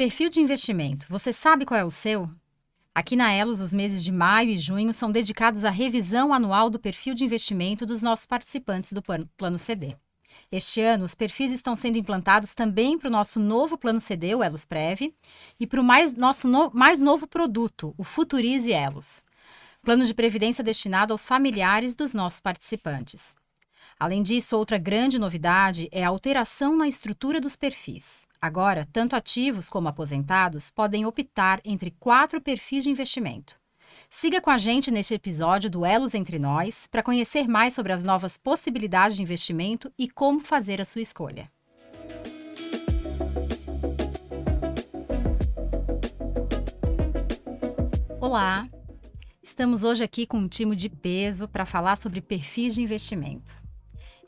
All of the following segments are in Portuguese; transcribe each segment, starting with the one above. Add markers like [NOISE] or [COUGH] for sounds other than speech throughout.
Perfil de investimento. Você sabe qual é o seu? Aqui na Elos, os meses de maio e junho são dedicados à revisão anual do perfil de investimento dos nossos participantes do Plano CD. Este ano, os perfis estão sendo implantados também para o nosso novo Plano CD, o Elos Prev, e para o mais, nosso no, mais novo produto, o Futurize Elos. Plano de previdência destinado aos familiares dos nossos participantes. Além disso, outra grande novidade é a alteração na estrutura dos perfis. Agora, tanto ativos como aposentados podem optar entre quatro perfis de investimento. Siga com a gente neste episódio do Elos Entre Nós para conhecer mais sobre as novas possibilidades de investimento e como fazer a sua escolha. Olá! Estamos hoje aqui com um time de peso para falar sobre perfis de investimento.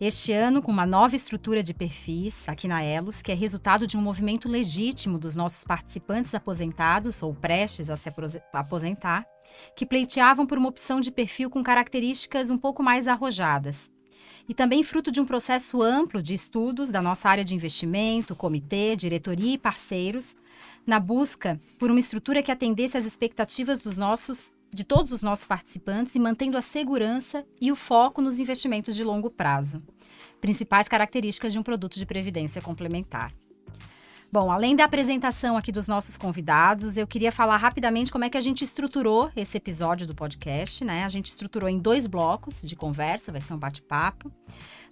Este ano, com uma nova estrutura de perfis aqui na Elos, que é resultado de um movimento legítimo dos nossos participantes aposentados ou prestes a se aposentar, que pleiteavam por uma opção de perfil com características um pouco mais arrojadas. E também fruto de um processo amplo de estudos da nossa área de investimento, comitê, diretoria e parceiros, na busca por uma estrutura que atendesse às expectativas dos nossos de todos os nossos participantes e mantendo a segurança e o foco nos investimentos de longo prazo, principais características de um produto de previdência complementar. Bom, além da apresentação aqui dos nossos convidados, eu queria falar rapidamente como é que a gente estruturou esse episódio do podcast, né? A gente estruturou em dois blocos de conversa, vai ser um bate-papo.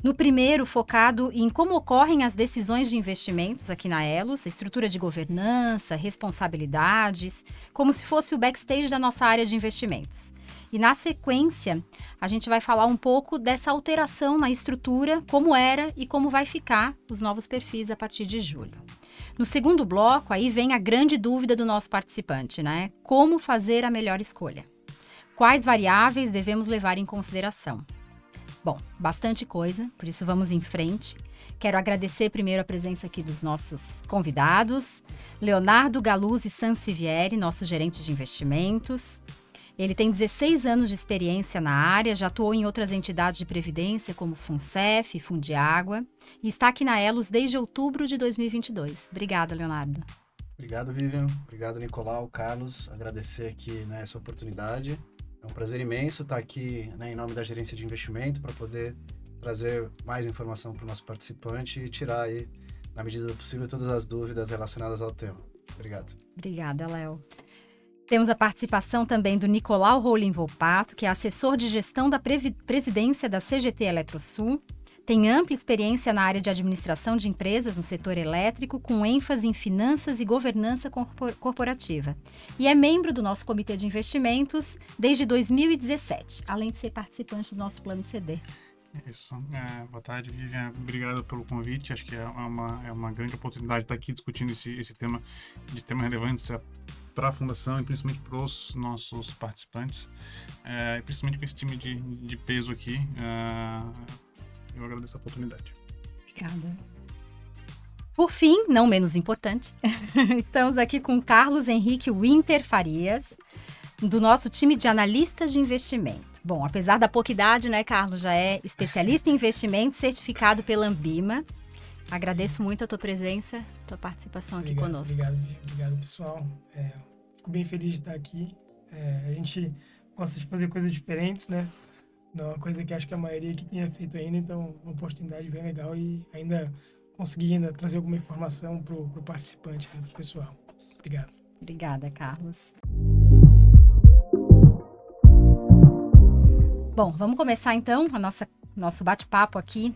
No primeiro, focado em como ocorrem as decisões de investimentos aqui na Elos, estrutura de governança, responsabilidades, como se fosse o backstage da nossa área de investimentos. E na sequência, a gente vai falar um pouco dessa alteração na estrutura, como era e como vai ficar os novos perfis a partir de julho. No segundo bloco, aí vem a grande dúvida do nosso participante, né? Como fazer a melhor escolha? Quais variáveis devemos levar em consideração? Bom, bastante coisa, por isso vamos em frente. Quero agradecer primeiro a presença aqui dos nossos convidados, Leonardo Galuzzi Sansivieri, nosso gerente de investimentos. Ele tem 16 anos de experiência na área, já atuou em outras entidades de previdência como FUNCEF, Fundiágua, e está aqui na Elos desde outubro de 2022. Obrigada, Leonardo. Obrigado, Vivian. Obrigado, Nicolau, Carlos. Agradecer aqui né, essa oportunidade é um prazer imenso estar aqui né, em nome da gerência de investimento para poder trazer mais informação para o nosso participante e tirar aí, na medida do possível, todas as dúvidas relacionadas ao tema. Obrigado. Obrigada, Léo. Temos a participação também do Nicolau Rolim Volpato, que é assessor de gestão da presidência da CGT Eletrosul tem ampla experiência na área de administração de empresas no setor elétrico, com ênfase em finanças e governança corporativa. E é membro do nosso comitê de investimentos desde 2017, além de ser participante do nosso plano CD. Isso. É, boa tarde, Vivian. Obrigado pelo convite. Acho que é uma, é uma grande oportunidade estar aqui discutindo esse, esse tema de extrema relevância para a fundação e principalmente para os nossos participantes, é, principalmente com esse time de, de peso aqui. É, eu agradeço a oportunidade. Obrigada. Por fim, não menos importante, [LAUGHS] estamos aqui com Carlos Henrique Winter Farias, do nosso time de analistas de investimento. Bom, apesar da pouca idade, né, Carlos, já é especialista em investimento, certificado pela Ambima. Agradeço muito a tua presença, tua participação aqui conosco. Obrigado, obrigado pessoal. É, fico bem feliz de estar aqui. É, a gente gosta de fazer coisas diferentes, né? Não é uma coisa que acho que a maioria que tenha feito ainda, então uma oportunidade bem legal e ainda conseguir ainda trazer alguma informação para o participante, né, para o pessoal. Obrigado. Obrigada, Carlos. Bom, vamos começar então a nossa nosso bate-papo aqui.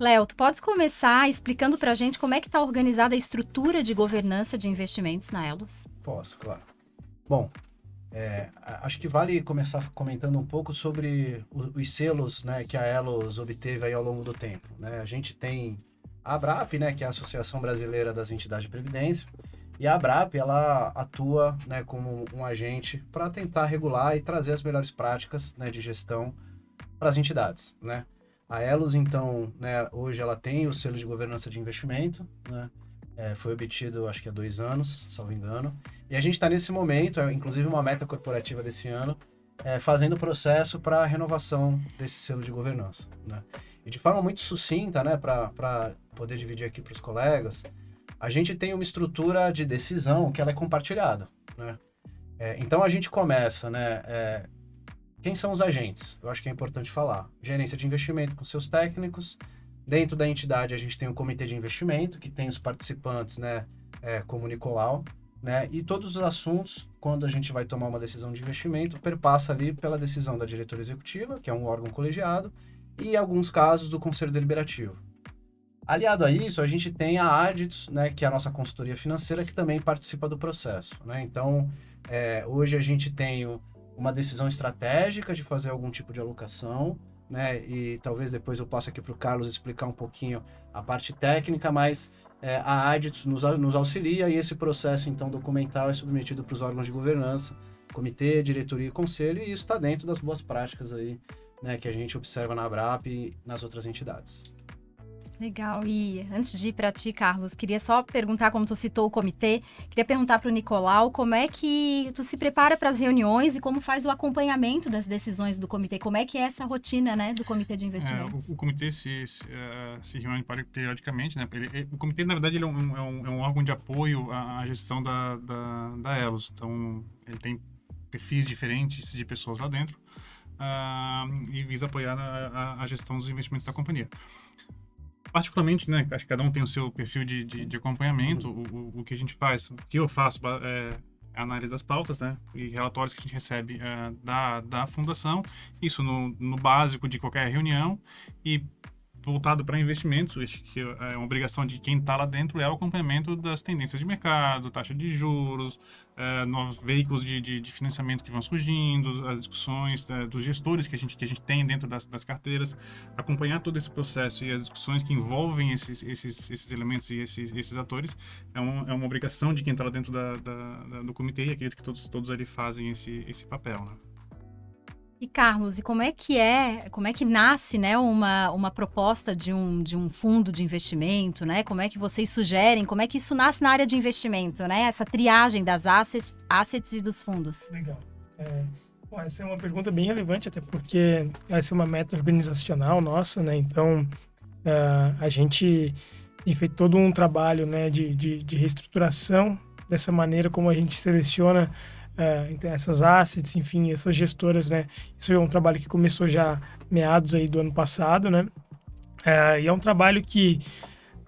Léo, tu podes começar explicando para a gente como é que está organizada a estrutura de governança de investimentos na Elos? Posso, claro. Bom, é, acho que vale começar comentando um pouco sobre os, selos né, que a Elos obteve ao longo do tempo. Né? A gente tem a ABRAP, né, que é a Associação Brasileira das Entidades de Previdência, e a ABRAP ela atua né, como um agente para tentar regular e trazer as melhores práticas né, de gestão para as entidades. Né? A Elos, então, né, hoje ela tem o selo de governança de investimento, né? É, foi obtido, acho que há dois anos, salvo engano. E a gente está nesse momento, é, inclusive uma meta corporativa desse ano, é, fazendo o processo para a renovação desse selo de governança. Né? E de forma muito sucinta, né, para poder dividir aqui para os colegas, a gente tem uma estrutura de decisão que ela é compartilhada, né? É, então a gente começa, né? É, quem são os agentes? Eu acho que é importante falar. Gerência de investimento com seus técnicos. Dentro da entidade a gente tem o comitê de investimento, que tem os participantes, né? É, como o Nicolau, né? E todos os assuntos, quando a gente vai tomar uma decisão de investimento, perpassa ali pela decisão da diretoria executiva, que é um órgão colegiado, e alguns casos do conselho deliberativo. Aliado a isso, a gente tem a Adits, né, que é a nossa consultoria financeira, que também participa do processo. Né? Então, é, hoje a gente tem uma decisão estratégica de fazer algum tipo de alocação, né? E talvez depois eu passe aqui para o Carlos explicar um pouquinho a parte técnica, mas é, a Adits nos, nos auxilia e esse processo, então, documental é submetido para os órgãos de governança, comitê, diretoria e conselho, e isso está dentro das boas práticas aí, né, que a gente observa na ABRAP e nas outras entidades. Legal. E antes de ir para ti, Carlos, queria só perguntar, como tu citou o comitê, queria perguntar para o Nicolau como é que tu se prepara para as reuniões e como faz o acompanhamento das decisões do comitê. Como é que é essa rotina, né, do comitê de investimentos? É, o, o, comitê se, se, uh, se, reúne periodicamente, né? Ele, o comitê, na verdade, ele é um, é um, é um órgão de apoio à, à gestão da, da, da Elos. Então, ele tem perfis diferentes de pessoas lá dentro. Uh, e visa apoiar a, a, a, gestão dos investimentos da companhia particularmente, né, acho que cada um tem o seu perfil de, de, de acompanhamento, uhum. o, o, que a gente faz, o que eu faço é, é análise das pautas, né, e relatórios que a gente recebe é, da, da fundação, isso no, no básico de qualquer reunião, e voltado para investimentos, que é uma obrigação de quem está lá dentro é o acompanhamento das tendências de mercado, taxa de juros, é, novos veículos de, de, de, financiamento que vão surgindo, as discussões é, dos gestores que a gente, que a gente tem dentro das, das carteiras, acompanhar todo esse processo e as discussões que envolvem esses, esses, esses elementos e esses, esses atores é, um, é uma obrigação de quem está lá dentro da, da, da, do comitê e acredito que todos, todos ali fazem esse, esse papel. Né? E Carlos, e como é que é, como é que nasce, né, uma, uma proposta de um, de um fundo de investimento, né? Como é que vocês sugerem, como é que isso nasce na área de investimento, né? Essa triagem das assets, assets e dos fundos. Legal. É, bom, essa é uma pergunta bem relevante, até porque essa é uma meta organizacional nossa, né? Então, uh, a gente tem feito todo um trabalho, né, de, de, de reestruturação dessa maneira como a gente seleciona é, então essas assets, enfim, essas gestoras, né? Isso é um trabalho que começou já meados aí do ano passado, né? É, e é um trabalho que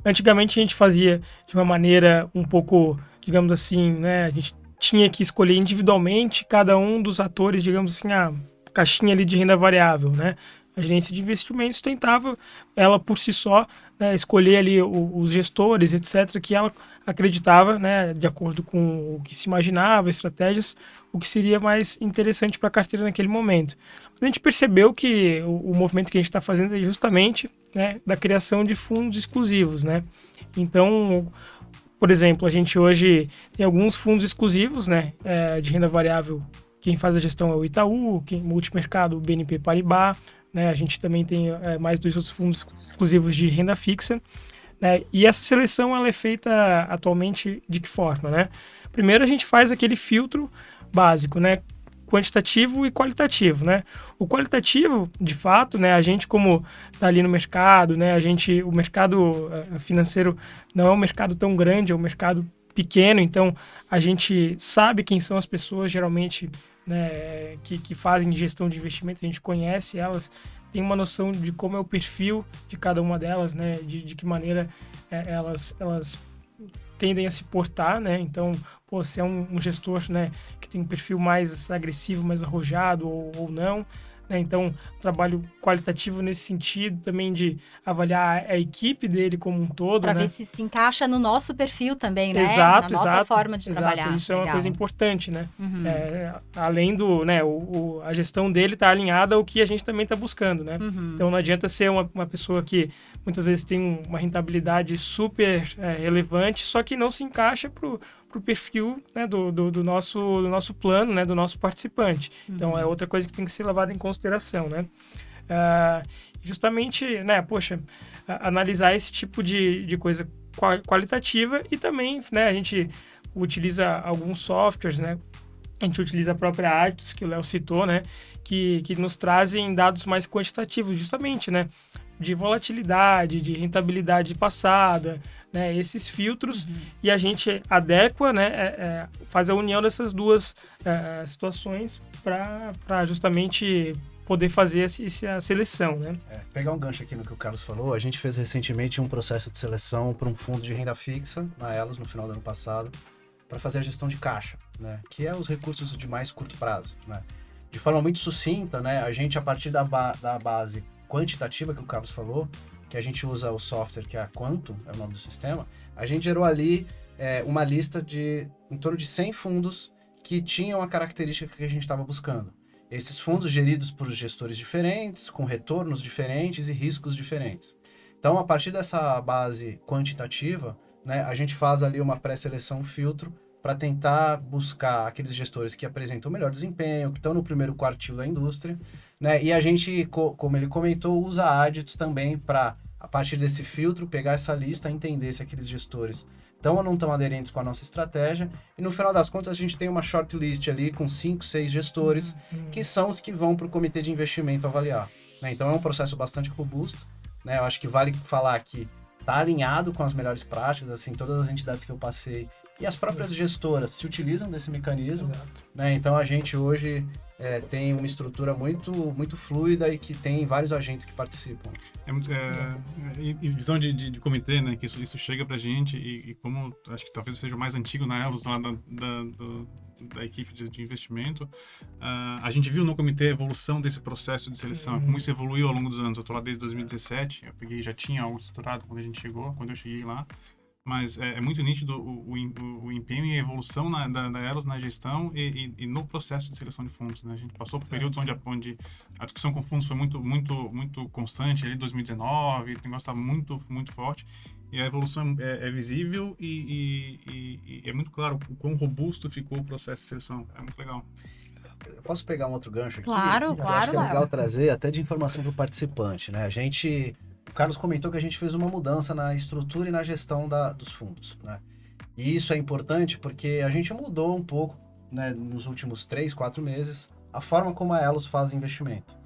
antigamente a gente fazia de uma maneira um pouco, digamos assim, né? A gente tinha que escolher individualmente cada um dos atores, digamos assim, a caixinha ali de renda variável, né? A gerência de investimentos tentava, ela por si só, né, escolher ali os gestores, etc., que ela acreditava, né, de acordo com o que se imaginava, estratégias, o que seria mais interessante para a carteira naquele momento. Mas a gente percebeu que o, o movimento que a gente está fazendo é justamente né, da criação de fundos exclusivos, né? Então, por exemplo, a gente hoje tem alguns fundos exclusivos, né, é, de renda variável. Quem faz a gestão é o Itaú, quem multimercado, o BNP Paribas, né? A gente também tem é, mais dois outros fundos exclusivos de renda fixa. Né? E essa seleção ela é feita atualmente de que forma? Né? Primeiro a gente faz aquele filtro básico, né? quantitativo e qualitativo, né? O qualitativo, de fato, né? A gente como está ali no mercado, né? A gente, o mercado eh, financeiro não é um mercado tão grande, é um mercado pequeno, então a gente sabe quem são as pessoas geralmente né, que, que fazem gestão de investimento, a gente conhece elas, tem uma noção de como é o perfil de cada uma delas, né? De, de que maneira é, elas, elas tendem a se portar, né? Então, pô, se é um, um, gestor, né, que tem um perfil mais agressivo, mais arrojado ou, ou não, né? Então, trabalho qualitativo nesse sentido também de avaliar a equipe dele como um todo. Para né? ver se se encaixa no nosso perfil também, né? Exato, Na nossa exato, forma de exato. trabalhar. Isso Legal. é uma coisa importante, né? Uhum. É, além do, né, o, o, a gestão dele tá alinhada ao que a gente também está buscando, né? Uhum. Então, não adianta ser uma, uma pessoa que muitas vezes tem uma rentabilidade super é, relevante, só que não se encaixa para para o perfil né, do, do, do, nosso, do nosso plano, né, do nosso participante. Uhum. Então, é outra coisa que tem que ser levada em consideração, né? Uh, justamente, né, poxa, analisar esse tipo de, de coisa qualitativa e também, né, a gente utiliza alguns softwares, né, a gente utiliza a própria Artus, que o Léo citou, né? Que, que nos trazem dados mais quantitativos, justamente, né? De volatilidade, de rentabilidade passada, né? Esses filtros. Uhum. E a gente adequa, né? É, é, faz a união dessas duas é, situações para justamente poder fazer essa seleção, né? É, pegar um gancho aqui no que o Carlos falou, a gente fez recentemente um processo de seleção para um fundo de renda fixa na Elos no final do ano passado para fazer a gestão de caixa, né? Que é os recursos de mais curto prazo, né? De forma muito sucinta, né? A gente, a partir da, ba da base quantitativa que o Carlos falou, que a gente usa o software que é a Quantum, é o nome do sistema, a gente gerou ali é, uma lista de em torno de 100 fundos que tinham a característica que a gente estava buscando. Esses fundos geridos por gestores diferentes, com retornos diferentes e riscos diferentes. Então, a partir dessa base quantitativa, né, a gente faz ali uma pré-seleção filtro para tentar buscar aqueles gestores que apresentam melhor desempenho, que estão no primeiro quartil da indústria, né? E a gente, como ele comentou, usa adits também para, a partir desse filtro, pegar essa lista, entender se aqueles gestores estão ou não estão aderentes com a nossa estratégia. E no final das contas, a gente tem uma shortlist ali com cinco, seis gestores, uhum. que são os que vão para o comitê de investimento avaliar. Né? Então é um processo bastante robusto. Né? Eu acho que vale falar que está alinhado com as melhores práticas, assim, todas as entidades que eu passei e as próprias gestoras se utilizam desse mecanismo. Né? Então a gente hoje é, tem uma estrutura muito, muito fluida e que tem vários agentes que participam. É muito, é, e, visão de, de, de, comitê, né? Que isso, isso chega pra gente e, e, como acho que talvez seja o mais antigo na Elos, lá da, da, do, da equipe de, de investimento, uh, a gente viu no comitê a evolução desse processo de seleção, uhum. como isso evoluiu ao longo dos anos. Eu estou lá desde 2017, eu peguei já tinha algo estruturado quando a gente chegou, quando eu cheguei lá mas é, é, muito nítido o, o, o, empenho e a evolução na, da, da Elos na gestão e, e, e, no processo de seleção de fundos. Né? A gente passou por certo. períodos onde a, onde a discussão com fundos foi muito, muito, muito constante, ali 2019, o negócio estava muito, muito forte, e a evolução é, é visível e, e, é muito claro o quão robusto ficou o processo de seleção. É muito legal. Eu posso pegar um outro gancho aqui? Claro, claro. Acho que é legal trazer até de informação para o participante. Né? A gente o Carlos comentou que a gente fez uma mudança na estrutura e na gestão da, dos fundos, né? E isso é importante porque a gente mudou um pouco, né, nos últimos três, quatro meses, a forma como a Elos faz investimento.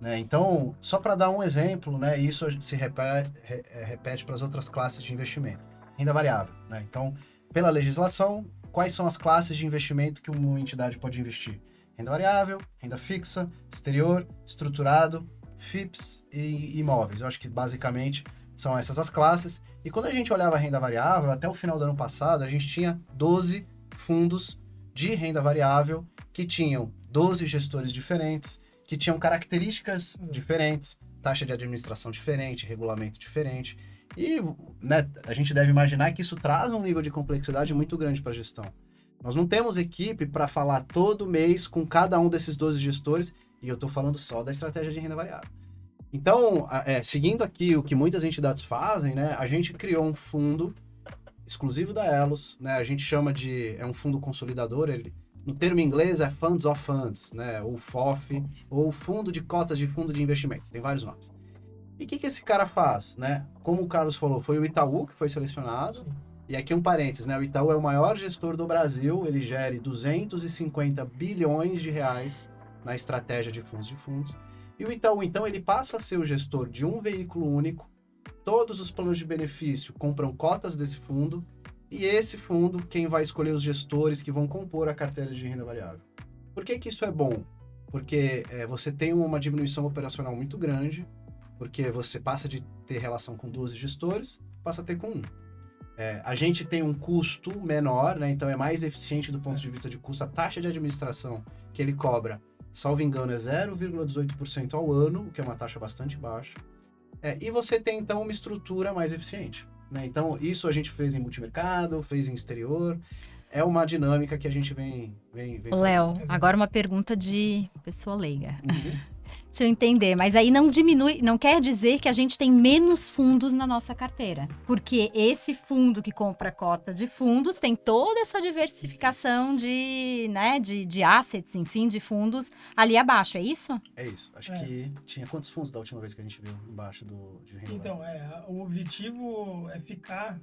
Né? Então, só para dar um exemplo, né, isso se repete, é, repete para as outras classes de investimento. Renda variável. Né? Então, pela legislação, quais são as classes de investimento que uma entidade pode investir? Renda variável, renda fixa, exterior, estruturado FIPS e imóveis. Eu acho que basicamente são essas as classes. E quando a gente olhava a renda variável, até o final do ano passado, a gente tinha 12 fundos de renda variável que tinham 12 gestores diferentes, que tinham características diferentes, taxa de administração diferente, regulamento diferente. E né, a gente deve imaginar que isso traz um nível de complexidade muito grande para a gestão. Nós não temos equipe para falar todo mês com cada um desses 12 gestores e eu estou falando só da estratégia de renda variável. Então, é, seguindo aqui o que muitas entidades fazem, né, a gente criou um fundo exclusivo da Elos, né, a gente chama de é um fundo consolidador, ele no termo inglês é Funds of Funds, né, ou FOF, ou Fundo de Cotas de Fundo de Investimento, tem vários nomes. E o que, que esse cara faz, né? Como o Carlos falou, foi o Itaú que foi selecionado. Sim. E aqui um parênteses, né? O Itaú é o maior gestor do Brasil, ele gere 250 bilhões de reais na estratégia de fundos de fundos. E o Itaú, então, ele passa a ser o gestor de um veículo único. Todos os planos de benefício compram cotas desse fundo. E esse fundo, quem vai escolher os gestores que vão compor a carteira de renda variável. Por que, que isso é bom? Porque é, você tem uma diminuição operacional muito grande, porque você passa de ter relação com 12 gestores, passa a ter com um. É, a gente tem um custo menor, né? então é mais eficiente do ponto de vista de custo. A taxa de administração que ele cobra salvo engano, é 0,18% ao ano, o que é uma taxa bastante baixa. É, e você tem, então, uma estrutura mais eficiente. Né? Então, isso a gente fez em multimercado, fez em exterior. É uma dinâmica que a gente vem... vem, vem Léo, agora uma pergunta de pessoa leiga. Uhum. Deixa eu entender, mas aí não diminui, não quer dizer que a gente tem menos fundos na nossa carteira. Porque esse fundo que compra cota de fundos tem toda essa diversificação de, né, de, de assets, enfim, de fundos ali abaixo, é isso? É isso. Acho é. que tinha quantos fundos da última vez que a gente viu embaixo do de renda? Então, é, o objetivo é ficar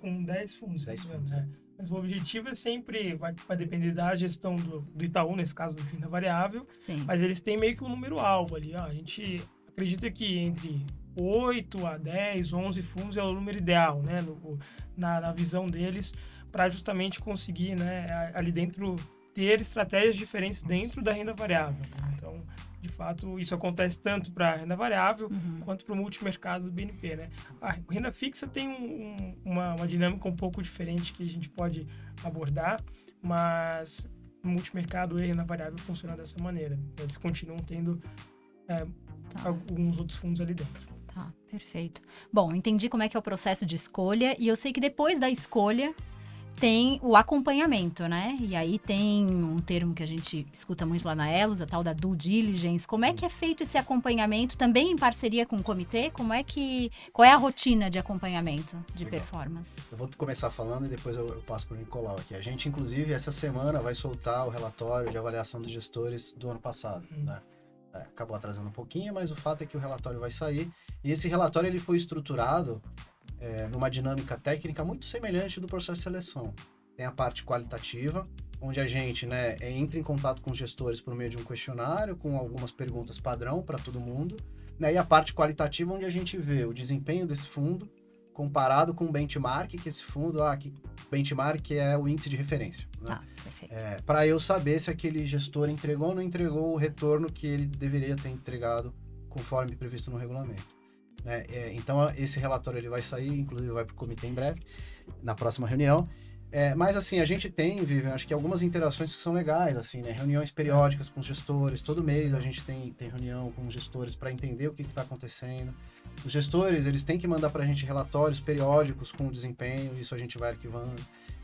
com 10 fundos. 10 fundos, é. Mas o objetivo é sempre, vai, vai depender da gestão do, do Itaú, nesse caso do renda variável, Sim. mas eles têm meio que um número-alvo ali. Ó. A gente acredita que entre 8 a 10, 11 fundos é o número ideal, né? No, na, na visão deles, para justamente conseguir, né, ali dentro, ter estratégias diferentes dentro da renda variável. né? Então, de fato, isso acontece tanto para a renda variável Uhum. quanto para o multimercado do BNP, né? A renda fixa tem um- um- uma, uma dinâmica um pouco diferente que a gente pode abordar, mas o multimercado e a renda variável funcionam dessa maneira. Eles continuam tendo é, Tá. alguns outros fundos ali dentro. Tá, perfeito. Bom, entendi como é que é o processo de escolha e eu sei que depois da escolha tem o acompanhamento, né? E aí tem um termo que a gente escuta muito lá na Elos, a tal da due diligence. Como é que é feito esse acompanhamento também em parceria com o comitê? Como é que qual é a rotina de acompanhamento de Legal. performance? Eu vou começar falando e depois eu, eu passo para o Nicolau aqui. A gente, inclusive, essa semana vai soltar o relatório de avaliação dos gestores do ano passado, Uhum. né? É, acabou atrasando um pouquinho, mas o fato é que o relatório vai sair. E esse relatório ele foi estruturado é, numa dinâmica técnica muito semelhante do processo de seleção. Tem a parte qualitativa, onde a gente né, é, entra em contato com os gestores por meio de um questionário, com algumas perguntas padrão para todo mundo. Né, e a parte qualitativa, onde a gente vê o desempenho desse fundo comparado com o benchmark, que esse fundo, ah, que benchmark é o índice de referência. Né? Perfeito. É, para eu saber se aquele gestor entregou ou não entregou o retorno que ele deveria ter entregado conforme previsto no regulamento. Né? É, então, esse relatório ele vai sair, inclusive vai para o comitê em breve, na próxima reunião. É, mas assim, a gente tem, Vivian, acho que algumas interações que são legais, assim, né? Reuniões periódicas com os gestores, todo mês a gente tem, tem reunião com os gestores para entender o que está acontecendo. Os gestores, eles têm que mandar para a gente relatórios periódicos com o desempenho, isso a gente vai arquivando.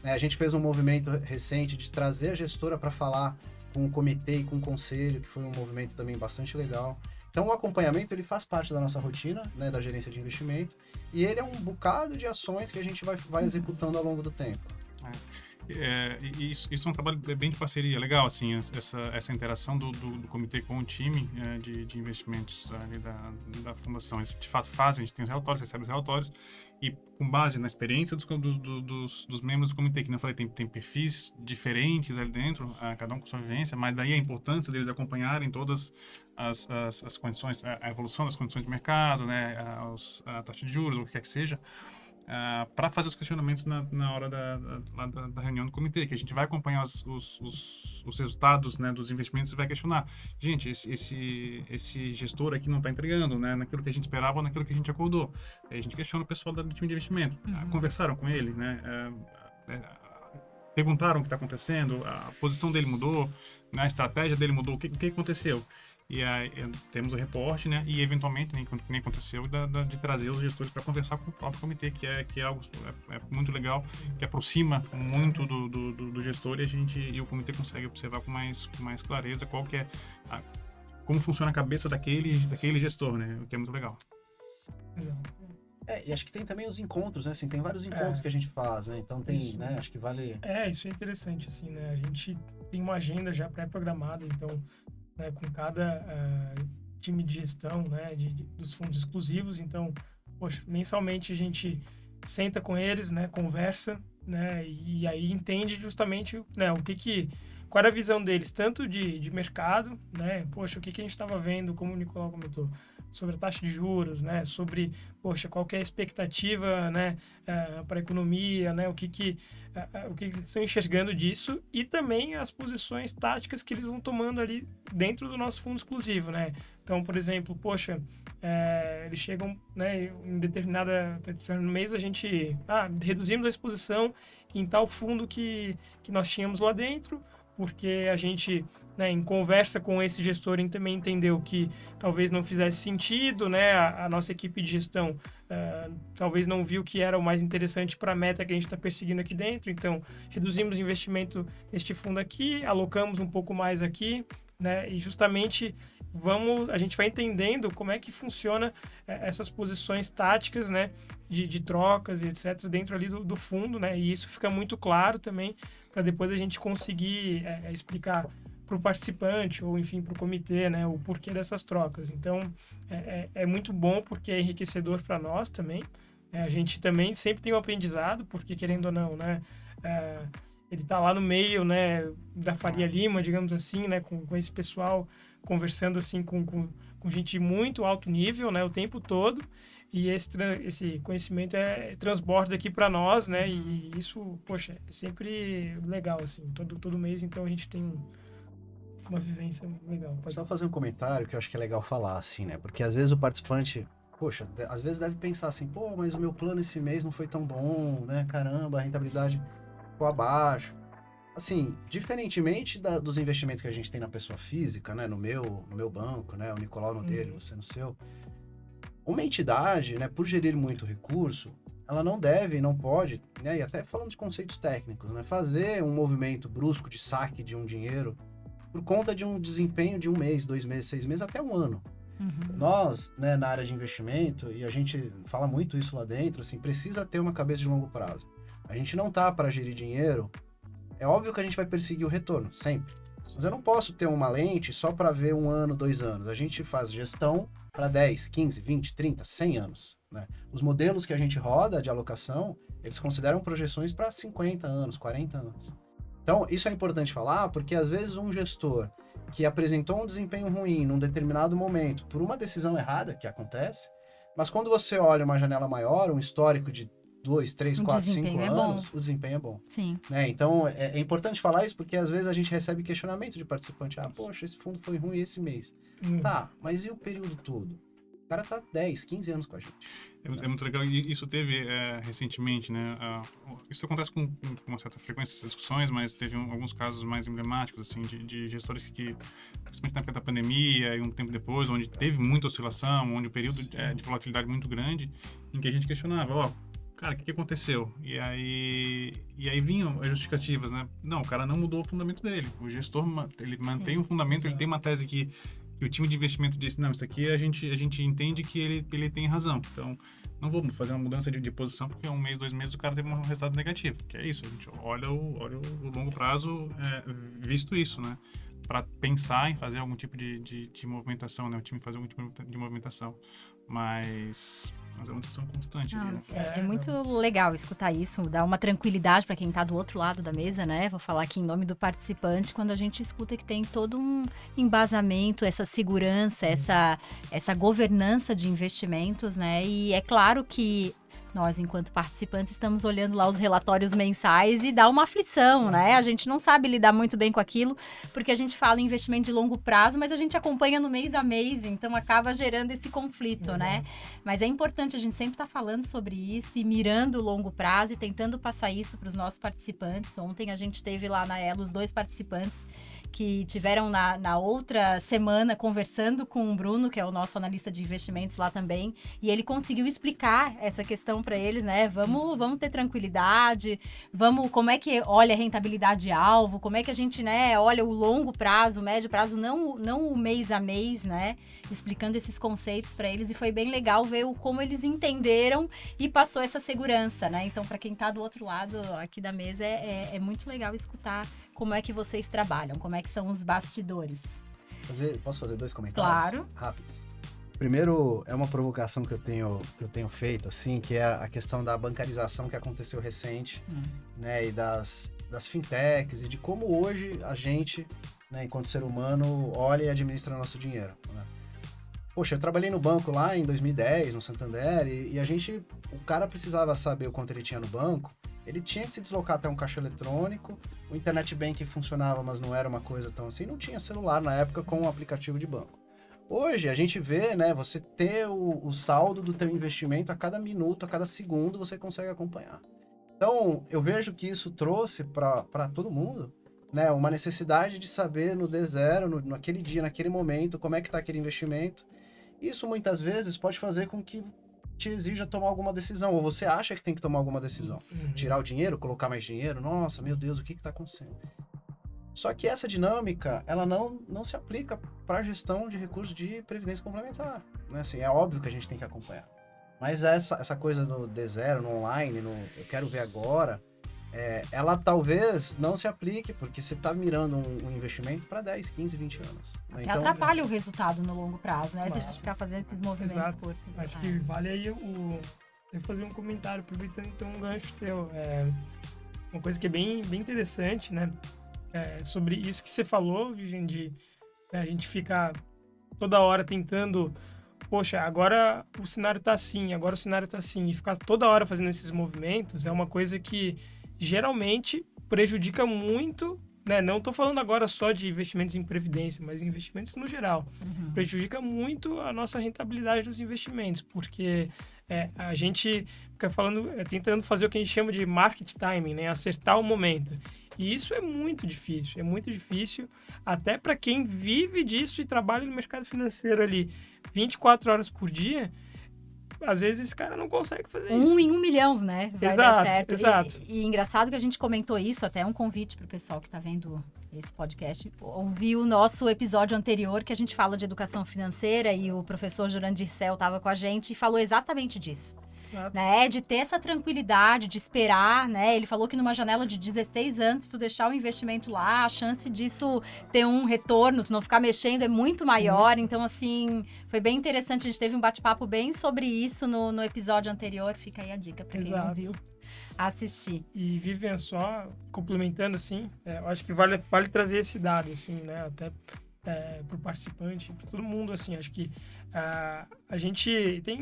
né? A gente fez um movimento recente de trazer a gestora para falar com o comitê e com o conselho, que foi um movimento também bastante legal. Então, o acompanhamento ele faz parte da nossa rotina, né, da gerência de investimento, e ele é um bocado de ações que a gente vai, vai executando ao longo do tempo. É, e isso, isso é um trabalho bem de parceria, legal, assim, essa, essa interação do, do, do comitê com o time é, de, de investimentos ali da, da fundação. Eles de fato fazem, a gente tem os relatórios, recebe os relatórios, e com base na experiência dos, do, do, dos, dos membros do comitê, que não falei, tem, tem perfis diferentes ali dentro, cada um com sua vivência, mas daí a importância deles acompanharem todas as, as, as condições, a, evolução das condições de mercado, né, a, a taxa de juros, ou o que quer que seja, para fazer os questionamentos na, na hora da, da, da, reunião do comitê, que a gente vai acompanhar os, os, os, os resultados né, dos investimentos e vai questionar. Gente, esse, esse, esse gestor aqui não está entregando né, naquilo que a gente esperava ou naquilo que a gente acordou. Aí a gente questiona o pessoal do time de investimento. Ah, Conversaram com ele, né? é, perguntaram o que está acontecendo, a posição dele mudou, né, a estratégia dele mudou, o que, o que aconteceu? E aí eh, temos o reporte, né? E eventualmente, nem, nem aconteceu, da, da- de trazer os gestores para conversar com o próprio comitê, que é, que é algo é, é muito legal, que aproxima muito do, do, do- do gestor e a gente e o comitê consegue observar com mais, com mais clareza qual que é a- como funciona a cabeça daquele, daquele gestor, né? O que é muito legal. É, e acho que tem também os encontros, né? Assim, tem vários encontros É. que a gente faz, né? Então tem, Isso. né? Acho que vale. É, isso é interessante, assim, né? A gente tem uma agenda já pré-programada, então, né, com cada ah, time de gestão, né, de, de- dos fundos exclusivos, então, poxa, mensalmente a gente senta com eles, né, conversa, né, e aí entende justamente, né, o que que qual era a visão deles, tanto de, de mercado, né, poxa, o que que a gente estava vendo, como o Nicolau comentou, sobre a taxa de juros, né, sobre, poxa, qual que é a expectativa, né, para a economia, né, o que que a- o que eles estão enxergando disso e também as posições táticas que eles vão tomando ali dentro do nosso fundo exclusivo, né? Então, por exemplo, poxa, é, eles chegam, né, em determinada determinado mês a gente, ah, reduzimos a exposição em tal fundo que, que nós tínhamos lá dentro, porque a gente, né, em conversa com esse gestor, também entendeu que talvez não fizesse sentido, né, a, a nossa equipe de gestão ah, talvez não viu que era o mais interessante para a meta que a gente está perseguindo aqui dentro, então reduzimos o investimento neste fundo aqui, alocamos um pouco mais aqui, né, e justamente vamos, a gente vai entendendo como é que funciona eh, essas posições táticas, né, de, de trocas e etc dentro ali do, do fundo, né, e isso fica muito claro também para depois a gente conseguir eh, explicar para o participante ou enfim para o comitê, né, o porquê dessas trocas. Então é, é, é muito bom porque é enriquecedor para nós também. É, a gente também sempre tem um aprendizado porque querendo ou não, né, é, ele tá lá no meio, né, da Faria Lima, digamos assim, né, com, com esse pessoal conversando assim com, com, com gente de muito alto nível, né, o tempo todo. E esse, esse conhecimento é transborda aqui para nós, né? E isso, poxa, é sempre legal, assim. Todo, todo mês, então, a gente tem uma vivência legal. Pode... Só fazer um comentário que eu acho que é legal falar, assim, né? Porque às vezes o participante, poxa, às vezes deve pensar assim, pô, mas o meu plano esse mês não foi tão bom, né? Caramba, a rentabilidade ficou abaixo. Assim, diferentemente da, dos investimentos que a gente tem na pessoa física, né? No meu, no meu banco, né? O Nicolau no dele, uhum. você no seu uma entidade, né, por gerir muito recurso, ela não deve, não pode, né, e até falando de conceitos técnicos, né, fazer um movimento brusco de saque de um dinheiro por conta de um desempenho de um mês, dois meses, seis meses, até um ano. Uhum. Nós, né, na área de investimento, e a gente fala muito isso lá dentro, assim, precisa ter uma cabeça de longo prazo. A gente não tá para gerir dinheiro. É óbvio que a gente vai perseguir o retorno, sempre. Mas eu não posso ter uma lente só para ver um ano, dois anos. A gente faz gestão para 10, 15, 20, 30, 100 anos. Né? Os modelos que a gente roda de alocação, eles consideram projeções para 50 anos, 40 anos. Então, isso é importante falar porque às vezes um gestor que apresentou um desempenho ruim num determinado momento por uma decisão errada que acontece, mas quando você olha uma janela maior, um histórico de dois, três, o quatro, cinco é anos, bom. o desempenho é bom. Sim. Né? Então, é, é, importante falar isso porque às vezes a gente recebe questionamento de participante. Ah, poxa, esse fundo foi ruim esse mês. Hum. Tá, mas e o período todo? O cara tá 10, 15 anos com a gente. É, é muito legal. E isso teve é, recentemente, né? Uh, isso acontece com, com, uma certa frequência essas discussões, mas teve um, alguns casos mais emblemáticos, assim, de, de, gestores que, principalmente na época da pandemia e um tempo depois, onde teve muita oscilação, onde o período é, de volatilidade muito grande, em que a gente questionava, ó, cara, o que, que, aconteceu? E aí, e aí vinham as justificativas, né? Não, o cara não mudou o fundamento dele. O gestor, ele mantém Sim, o fundamento, ele tem uma tese que e o time de investimento disse, não, isso aqui a gente, a gente entende que ele, ele tem razão. Então, não vou fazer uma mudança de, de posição porque um mês, dois meses o cara teve um resultado negativo. Que é isso, a gente olha o, olha o, longo prazo é, visto isso, né? Para pensar em fazer algum tipo de, de, de movimentação, né? O time fazer algum tipo de movimentação. Mas mas é uma discussão constante. Não, ali, né? é, é, muito legal escutar isso, dá uma tranquilidade para quem está do outro lado da mesa, né? Vou falar aqui em nome do participante, quando a gente escuta que tem todo um embasamento, essa segurança, essa, essa governança de investimentos, né? E é claro que nós, enquanto participantes, estamos olhando lá os relatórios mensais e dá uma aflição, né? A gente não sabe lidar muito bem com aquilo, porque a gente fala em investimento de longo prazo, mas a gente acompanha no mês a mês, então acaba gerando esse conflito, né? Exato. né? Mas é importante a gente sempre estar tá falando sobre isso e mirando o longo prazo e tentando passar isso para os nossos participantes. Ontem a gente teve lá na Elo os dois participantes que tiveram na, na outra semana conversando com o Bruno, que é o nosso analista de investimentos lá também, e ele conseguiu explicar essa questão para eles, né? Vamos, vamos ter tranquilidade, vamos, como é que olha a rentabilidade alvo, como é que a gente, né, olha o longo prazo, o médio prazo, não, não o mês a mês, né? Explicando esses conceitos para eles e foi bem legal ver o, como eles entenderam e passou essa segurança, né? Então, para quem está do outro lado aqui da mesa, é, é, é muito legal escutar como é que vocês trabalham, como é que são os bastidores. Fazer, posso fazer dois comentários? Claro. Rápidos. Primeiro, é uma provocação que eu tenho, que eu tenho feito, assim, que é a questão da bancarização que aconteceu recente, hum. né, e das, das fintechs, e de como hoje a gente, né, enquanto ser humano, olha e administra nosso dinheiro. Né? Poxa, eu trabalhei no banco lá em 2010, no Santander, e, e a gente, o cara precisava saber o quanto ele tinha no banco, ele tinha que se deslocar até um caixa eletrônico, o internet banking funcionava, mas não era uma coisa tão assim, não tinha celular na época com um aplicativo de banco. Hoje a gente vê, né, você ter o, o saldo do teu investimento a cada minuto, a cada segundo você consegue acompanhar. Então, eu vejo que isso trouxe para todo mundo, né, uma necessidade de saber no D0, no, naquele dia, naquele momento, como é que está aquele investimento. Isso muitas vezes pode fazer com que te exija tomar alguma decisão, ou você acha que tem que tomar alguma decisão. Uhum. Tirar o dinheiro, colocar mais dinheiro, nossa, meu Deus, o que está acontecendo? Só que essa dinâmica, ela não, não se aplica para a gestão de recursos de previdência complementar. Né? Assim, é óbvio que a gente tem que acompanhar. Mas essa, essa coisa no D0, no online, no eu quero ver agora, é, ela talvez não se aplique, porque você está mirando um, um investimento para 10, 15, 20 anos. Né? Então, atrapalha o resultado no longo prazo, né? Claro. Se a gente ficar fazendo esses movimentos Exato. curtos. Acho que vale aí o. Eu fazer um comentário, aproveitando então um gancho teu. É, uma coisa que é bem, bem interessante, né? É, sobre isso que você falou, Virgem, de né, a gente ficar toda hora tentando, poxa, agora o cenário tá assim, agora o cenário tá assim, e ficar toda hora fazendo esses movimentos é uma coisa que geralmente prejudica muito né, não estou falando agora só de investimentos em previdência, mas investimentos no geral. Uhum. Prejudica muito a nossa rentabilidade dos investimentos, porque é, a gente fica falando, é, tentando fazer o que a gente chama de market timing, né, acertar o momento. E isso é muito difícil, é muito difícil, até para quem vive disso e trabalha no mercado financeiro ali 24 horas por dia às vezes esse cara não consegue fazer um isso. Um em um milhão, né? Vai exato, exato. E, e, engraçado que a gente comentou isso, até um convite para o pessoal que está vendo esse podcast, ouvir o nosso episódio anterior que a gente fala de educação financeira e o professor Jurandir Cel estava com a gente e falou exatamente disso. Né, de ter essa tranquilidade, de esperar, né? Ele falou que numa janela de 16 anos, tu deixar o investimento lá, a chance disso ter um retorno, tu não ficar mexendo é muito maior. Uhum. Então, assim, foi bem interessante. A gente teve um bate-papo bem sobre isso no, no episódio anterior. Fica aí a dica para quem não viu assistir. E Vivian, só complementando, assim, é, eu acho que vale, vale trazer esse dado, assim, né? Até é, para o participante, para todo mundo, assim, acho que Uh, a gente tem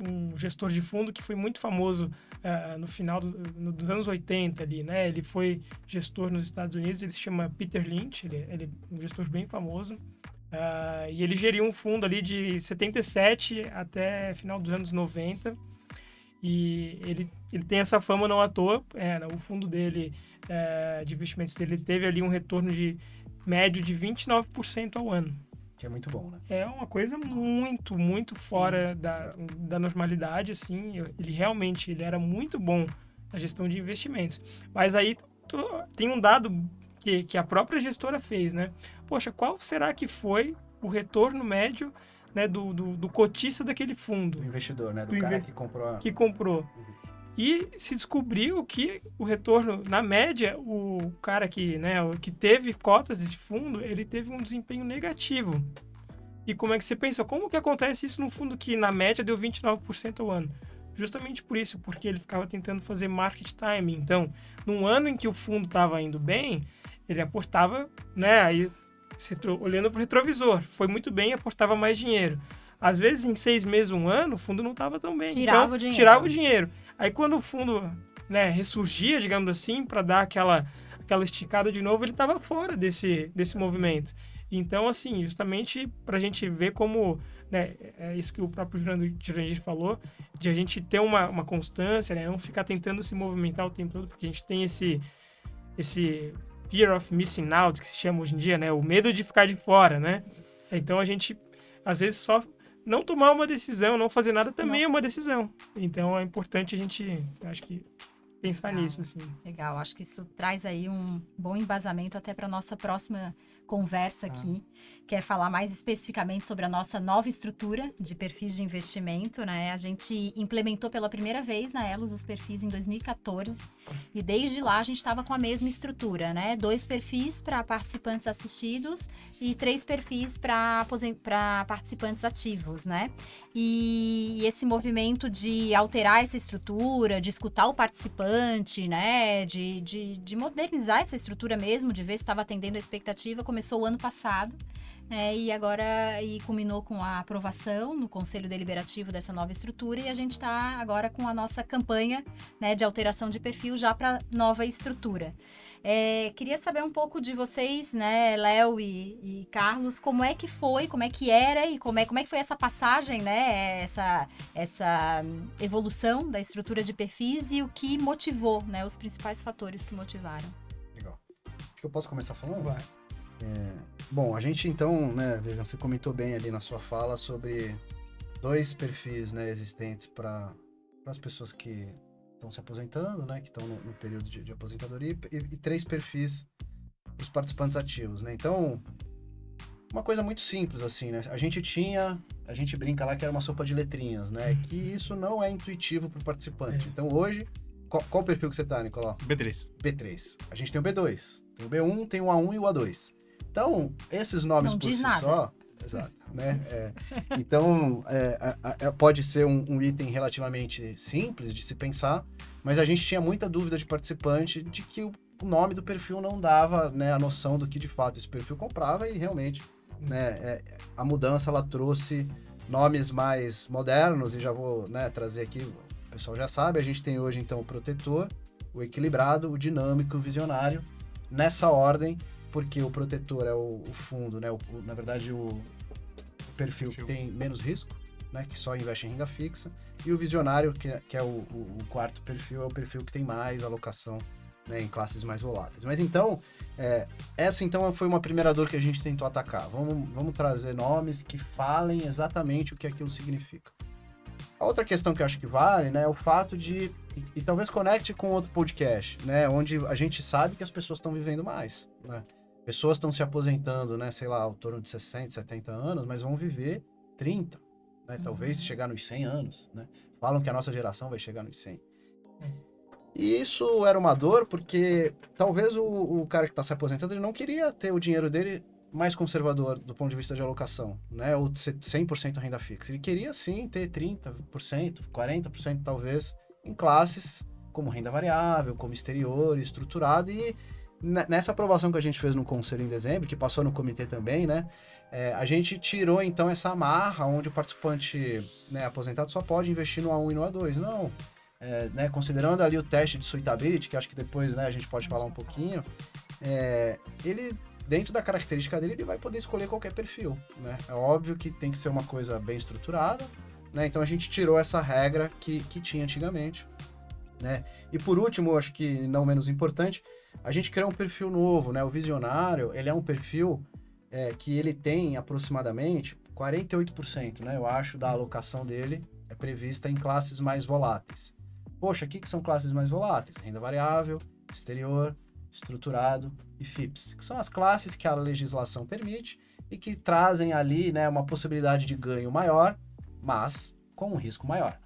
um, gestor de fundo que foi muito famoso uh, no final do, no, dos anos 80 ali, né? Ele foi gestor nos Estados Unidos, ele se chama Peter Lynch, ele, ele é um gestor bem famoso. Uh, e ele geriu um fundo ali de 77 até final dos anos 90. E ele, ele tem essa fama não à toa. É, o fundo dele, é, de investimentos dele, teve ali um retorno de médio de 29% ao ano. Que é muito bom, né? É uma coisa muito, muito fora da, da normalidade, assim. Ele realmente ele era muito bom na gestão de investimentos. Mas aí tu, tem um dado que, que a própria gestora fez, né? Poxa, qual será que foi o retorno médio né, do, do, do cotista daquele fundo? Do investidor, né? Do, do cara que comprou. A... Que comprou. Uhum. E se descobriu que o retorno, na média, o cara que, né, que teve cotas desse fundo, ele teve um desempenho negativo. E como é que você pensa? Como que acontece isso no fundo que, na média, deu 29% ao ano? Justamente por isso, porque ele ficava tentando fazer market timing. Então, num ano em que o fundo estava indo bem, ele aportava, né, aí, olhando para o retrovisor, foi muito bem e aportava mais dinheiro. Às vezes, em seis meses, um ano, o fundo não estava tão bem. Tirava então, o dinheiro. Tirava o dinheiro. Aí quando o fundo né, ressurgia, digamos assim, para dar aquela, aquela esticada de novo, ele estava fora desse, desse movimento. Então, assim, justamente para a gente ver como, né, é isso que o próprio Jurandir falou, de a gente ter uma, uma constância, né, não ficar tentando se movimentar o tempo todo, porque a gente tem esse, esse fear of missing out, que se chama hoje em dia, né, o medo de ficar de fora, né? Então, a gente, às vezes, só não tomar uma decisão, não fazer nada também não. é uma decisão. Então é importante a gente, acho que pensar Legal. nisso assim. Legal, acho que isso traz aí um bom embasamento até para nossa próxima conversa ah. aqui, que é falar mais especificamente sobre a nossa nova estrutura de perfis de investimento, né? A gente implementou pela primeira vez na Elos os perfis em 2014 e desde lá a gente estava com a mesma estrutura, né? Dois perfis para participantes assistidos e três perfis para participantes ativos, né? E, e esse movimento de alterar essa estrutura, de escutar o participante, né? De, de, de modernizar essa estrutura mesmo, de ver se estava atendendo a expectativa, começou o ano passado. É, e agora e culminou com a aprovação no Conselho Deliberativo dessa nova estrutura e a gente está agora com a nossa campanha né, de alteração de perfil já para nova estrutura. É, queria saber um pouco de vocês, né, Léo e, e, Carlos, como é que foi, como é que era e como é, como é que foi essa passagem, né, essa, essa evolução da estrutura de perfis e o que motivou, né, os principais fatores que motivaram. Legal. Acho que eu posso começar falando? Vai. É, bom, a gente então, né, veja, você comentou bem ali na sua fala sobre dois perfis né, existentes para as pessoas que estão se aposentando, né, que estão no, no, período de, de aposentadoria, e, e, três perfis para os participantes ativos, né? Então, uma coisa muito simples assim, né? A gente tinha, a gente brinca lá que era uma sopa de letrinhas, né? Que isso não é intuitivo para o participante. É. Então, hoje, qual, qual, o perfil que você tá, Nicolau? B3. B3. A gente tem o B2, tem o B1, tem o A1 e o A2. Então, esses nomes não por si nada. só. Exato. né? É, então, é, é, pode ser um, um, item relativamente simples de se pensar, mas a gente tinha muita dúvida de participante de que o, nome do perfil não dava né, a noção do que de fato esse perfil comprava e realmente né, é, a mudança ela trouxe nomes mais modernos e já vou né, trazer aqui, o pessoal já sabe, a gente tem hoje então o protetor, o equilibrado, o dinâmico, o visionário, nessa ordem, porque o protetor é o, o fundo, né, o, na verdade o, perfil, que tem menos risco, né, que só investe em renda fixa, e o visionário, que é, que é o, o, o quarto perfil, é o perfil que tem mais alocação né, em classes mais voláteis. Mas então, é, essa então foi uma primeira dor que a gente tentou atacar. Vamos, vamos trazer nomes que falem exatamente o que aquilo significa. A outra questão que eu acho que vale, né, é o fato de e, e talvez conecte com outro podcast, né, onde a gente sabe que as pessoas estão vivendo mais, né? Pessoas estão se aposentando, né, sei lá, ao torno de 60, 70 anos, mas vão viver 30, né? Uhum. Talvez chegar nos 100 anos, né? Falam que a nossa geração vai chegar nos 100. E isso era uma dor porque talvez o, o cara que está se aposentando ele não queria ter o dinheiro dele mais conservador do ponto de vista de alocação, né? Ou 100% renda fixa. Ele queria sim ter 30%, 40% talvez em classes como renda variável, como exterior, estruturado e nessa aprovação que a gente fez no conselho em dezembro, que passou no comitê também, né? É, a gente tirou então essa amarra onde o participante né, aposentado só pode investir no A1 e no A2. Não, é, né, considerando ali o teste de suitability, que acho que depois né, a gente pode falar um pouquinho, é, ele, dentro da característica dele, ele vai poder escolher qualquer perfil. Né? É óbvio que tem que ser uma coisa bem estruturada, né? então a gente tirou essa regra que, que tinha antigamente. Né? E por último, acho que não menos importante, a gente criou um perfil novo, né? O visionário, ele é um perfil é, que ele tem aproximadamente 48%, né? Eu acho, da alocação dele é prevista em classes mais voláteis. Poxa, o que, que são classes mais voláteis? Renda variável, exterior, estruturado e FIPS, que são as classes que a legislação permite e que trazem ali né, uma possibilidade de ganho maior, mas com um risco maior.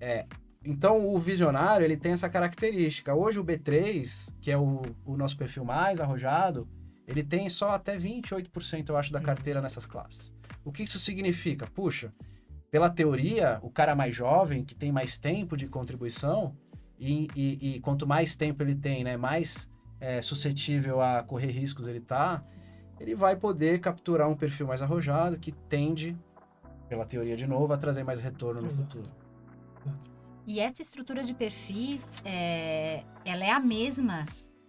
É, então, o visionário ele tem essa característica. Hoje, o B3, que é o, o nosso perfil mais arrojado, ele tem só até 28%, eu acho, da carteira nessas classes. O que isso significa? Puxa, pela teoria, o cara mais jovem, que tem mais tempo de contribuição, e, e, e quanto mais tempo ele tem, né, mais é, suscetível a correr riscos ele tá, ele vai poder capturar um perfil mais arrojado que tende, pela teoria de novo, a trazer mais retorno no futuro. E essa estrutura de perfis, é, ela é a mesma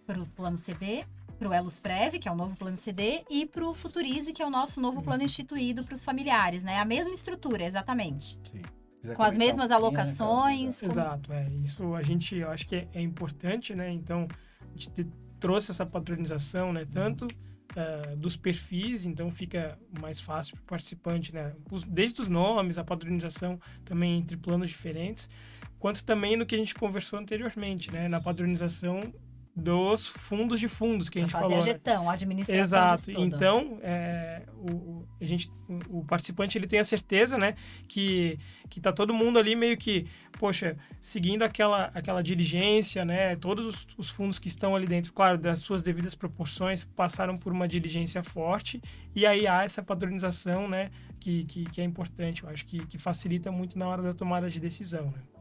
para o plano CD para o Elos Prev, que é o novo plano CD, e para o Futurize, que é o nosso novo plano instituído para os familiares, né? A mesma estrutura, exatamente. Sim. Com as mesmas né, alocações. Né, Exato, é. Isso a gente, eu acho que é, é importante, né? Então, a gente te, trouxe essa padronização, né? Tanto uh, dos perfis, então fica mais fácil para o participante, né? Os, desde os nomes, a padronização também entre planos diferentes, quanto também no que a gente conversou anteriormente, né? Na padronização dos fundos de fundos que a gente fazer falou. A né? gestão, a administração Exato. Então, é, o, a gente, o, participante ele tem a certeza, né, que que tá todo mundo ali meio que, poxa, seguindo aquela aquela diligência, né, todos os, os fundos que estão ali dentro, claro, das suas devidas proporções, passaram por uma diligência forte e aí há essa padronização, né, que, que, que é importante, eu acho que, que facilita muito na hora da tomada de decisão, né?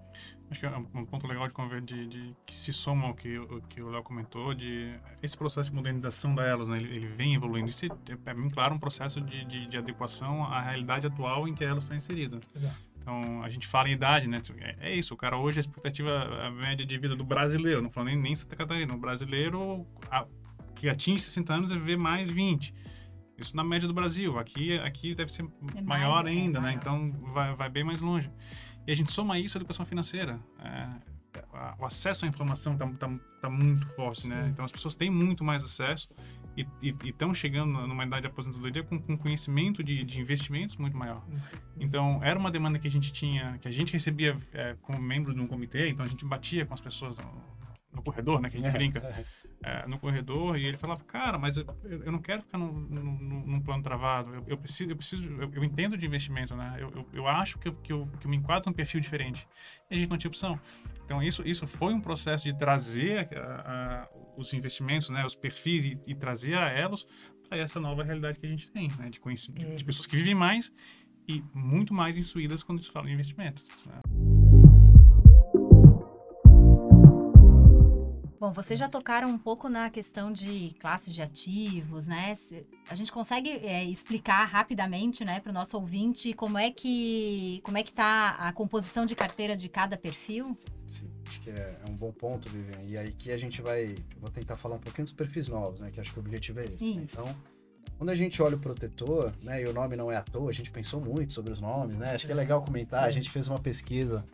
Acho que é um ponto legal de conver de, de que se soma ao que, o que o Léo comentou, de esse processo de modernização da Elos, né? ele, ele vem evoluindo. Isso é, para mim, claro, um processo de, de, de, adequação à realidade atual em que a Elos está inserida. Exato. Então, a gente fala em idade, né? É, é, isso, o cara hoje, a expectativa a média de vida do brasileiro, não falando nem, nem Santa Catarina, o brasileiro a, que atinge 60 anos é viver mais 20. Isso na média do Brasil. Aqui, aqui deve ser é maior mais, é ainda, é né? Maior. Então, vai, vai bem mais longe. E a gente soma isso à educação financeira. É, o acesso à informação está tá, tá muito forte, né? Sim. né? Então as pessoas têm muito mais acesso e estão chegando numa idade de aposentadoria com, com conhecimento de, de, investimentos muito maior. Então era uma demanda que a gente tinha, que a gente recebia é, como membro de um comitê, então a gente batia com as pessoas no, no corredor, né? Que a gente é, brinca. É. é, no corredor e ele falava, cara, mas eu, eu não quero ficar num, num, num plano travado, eu, eu, preciso, eu, preciso eu, eu, entendo de investimento, né? Eu, eu, acho que eu, que, eu, que eu me enquadro num perfil diferente. E a gente não tinha opção. Então, isso, isso foi um processo de trazer a, a, os investimentos, né, os perfis e, e trazer a elos para essa nova realidade que a gente tem, né, de, conhecimento, de, de pessoas que vivem mais e muito mais instruídas quando se fala em investimentos. Né? Bom, vocês já tocaram um pouco na questão de classes de ativos, né? A gente consegue é, explicar rapidamente, né, para o nosso ouvinte como é que como é que está a composição de carteira de cada perfil? Sim, acho que é, é um bom ponto, Vivian. E aí que a gente vai, vou tentar falar um pouquinho dos perfis novos, né? Que acho que o objetivo é esse. Né? Então, quando a gente olha o protetor, né, e o nome não é à toa, a gente pensou muito sobre os nomes, né? Acho que é legal comentar. A gente fez uma pesquisa,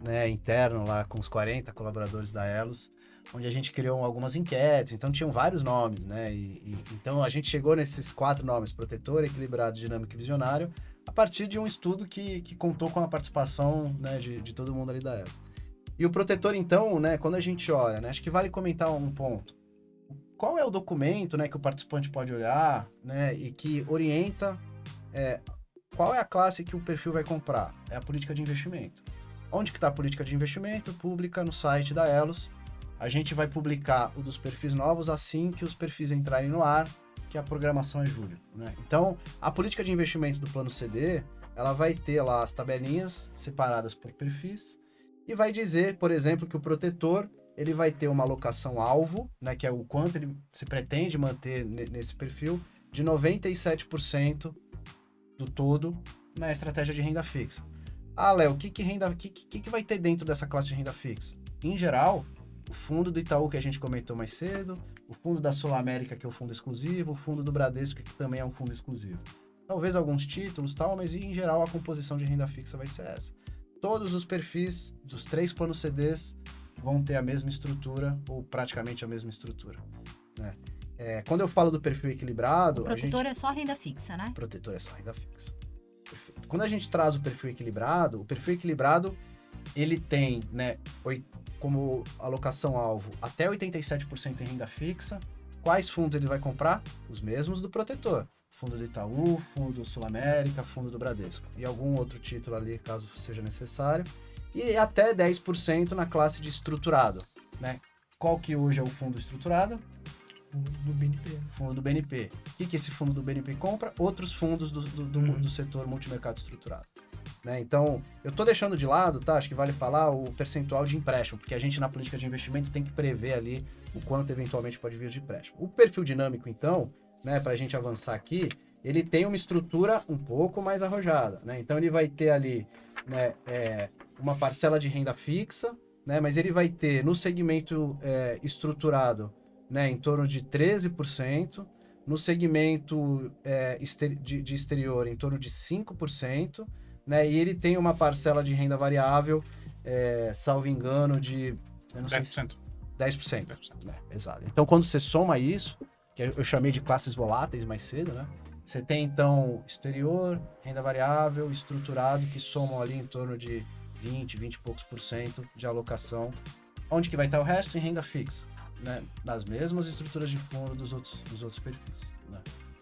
né, interno lá com os 40 colaboradores da Elos onde a gente criou algumas enquetes, então tinham vários nomes, né? E, e, então a gente chegou nesses quatro nomes: protetor, equilibrado, dinâmico e visionário, a partir de um estudo que, que contou com a participação né, de, de todo mundo ali da ESA. E o protetor, então, né, quando a gente olha, né, acho que vale comentar um ponto. Qual é o documento né, que o participante pode olhar né, e que orienta é, qual é a classe que o perfil vai comprar? É a política de investimento. Onde que está a política de investimento? Pública no site da Elos a gente vai publicar o dos perfis novos assim que os perfis entrarem no ar, que a programação é julho. Né? Então, a política de investimento do plano CD, ela vai ter lá as tabelinhas separadas por perfis e vai dizer, por exemplo, que o protetor ele vai ter uma alocação alvo, né, que é o quanto ele se pretende manter nesse perfil, de 97% do todo na estratégia de renda fixa. Ah, Léo, o que, que, renda, que, que, que vai ter dentro dessa classe de renda fixa? Em geral, o fundo do Itaú, que a gente comentou mais cedo, o fundo da Sul América, que é o fundo exclusivo, o fundo do Bradesco, que também é um fundo exclusivo. Talvez alguns títulos, tal, mas em geral a composição de renda fixa vai ser essa. Todos os perfis dos três planos CDs vão ter a mesma estrutura, ou praticamente a mesma estrutura. Né? É, quando eu falo do perfil equilibrado. O protetor gente... é só renda fixa, né? Protetor é só renda fixa. Perfeito. Quando a gente traz o perfil equilibrado, o perfil equilibrado ele tem né, como alocação-alvo até 87% em renda fixa. Quais fundos ele vai comprar? Os mesmos do protetor. Fundo do Itaú, fundo do Sul América, fundo do Bradesco. E algum outro título ali, caso seja necessário. E até 10% na classe de estruturado. Né? Qual que hoje é o fundo estruturado? do BNP. Fundo do BNP. O que, que esse fundo do BNP compra? Outros fundos do, do, do, uhum. do setor multimercado estruturado. Né? Então, eu estou deixando de lado, tá? Acho que vale falar o percentual de empréstimo, porque a gente na política de investimento tem que prever ali o quanto eventualmente pode vir de empréstimo. O perfil dinâmico, então, né, para a gente avançar aqui, ele tem uma estrutura um pouco mais arrojada, né? Então ele vai ter ali, né, é, uma parcela de renda fixa, né? Mas ele vai ter no segmento é, estruturado, né, em torno de 13%, no segmento é, de, de exterior em torno de 5%, né? E ele tem uma parcela de renda variável, é, salvo engano, de. Eu não 10%. Sei 10%. 10%. Né? Exato. Então, quando você soma isso, que eu chamei de classes voláteis mais cedo, né? Você tem, então, exterior, renda variável, estruturado, que somam ali em torno de 20, 20 e poucos por cento de alocação. Onde que vai estar o resto? Em renda fixa, né? Nas mesmas estruturas de fundo dos outros, dos outros perfis, né?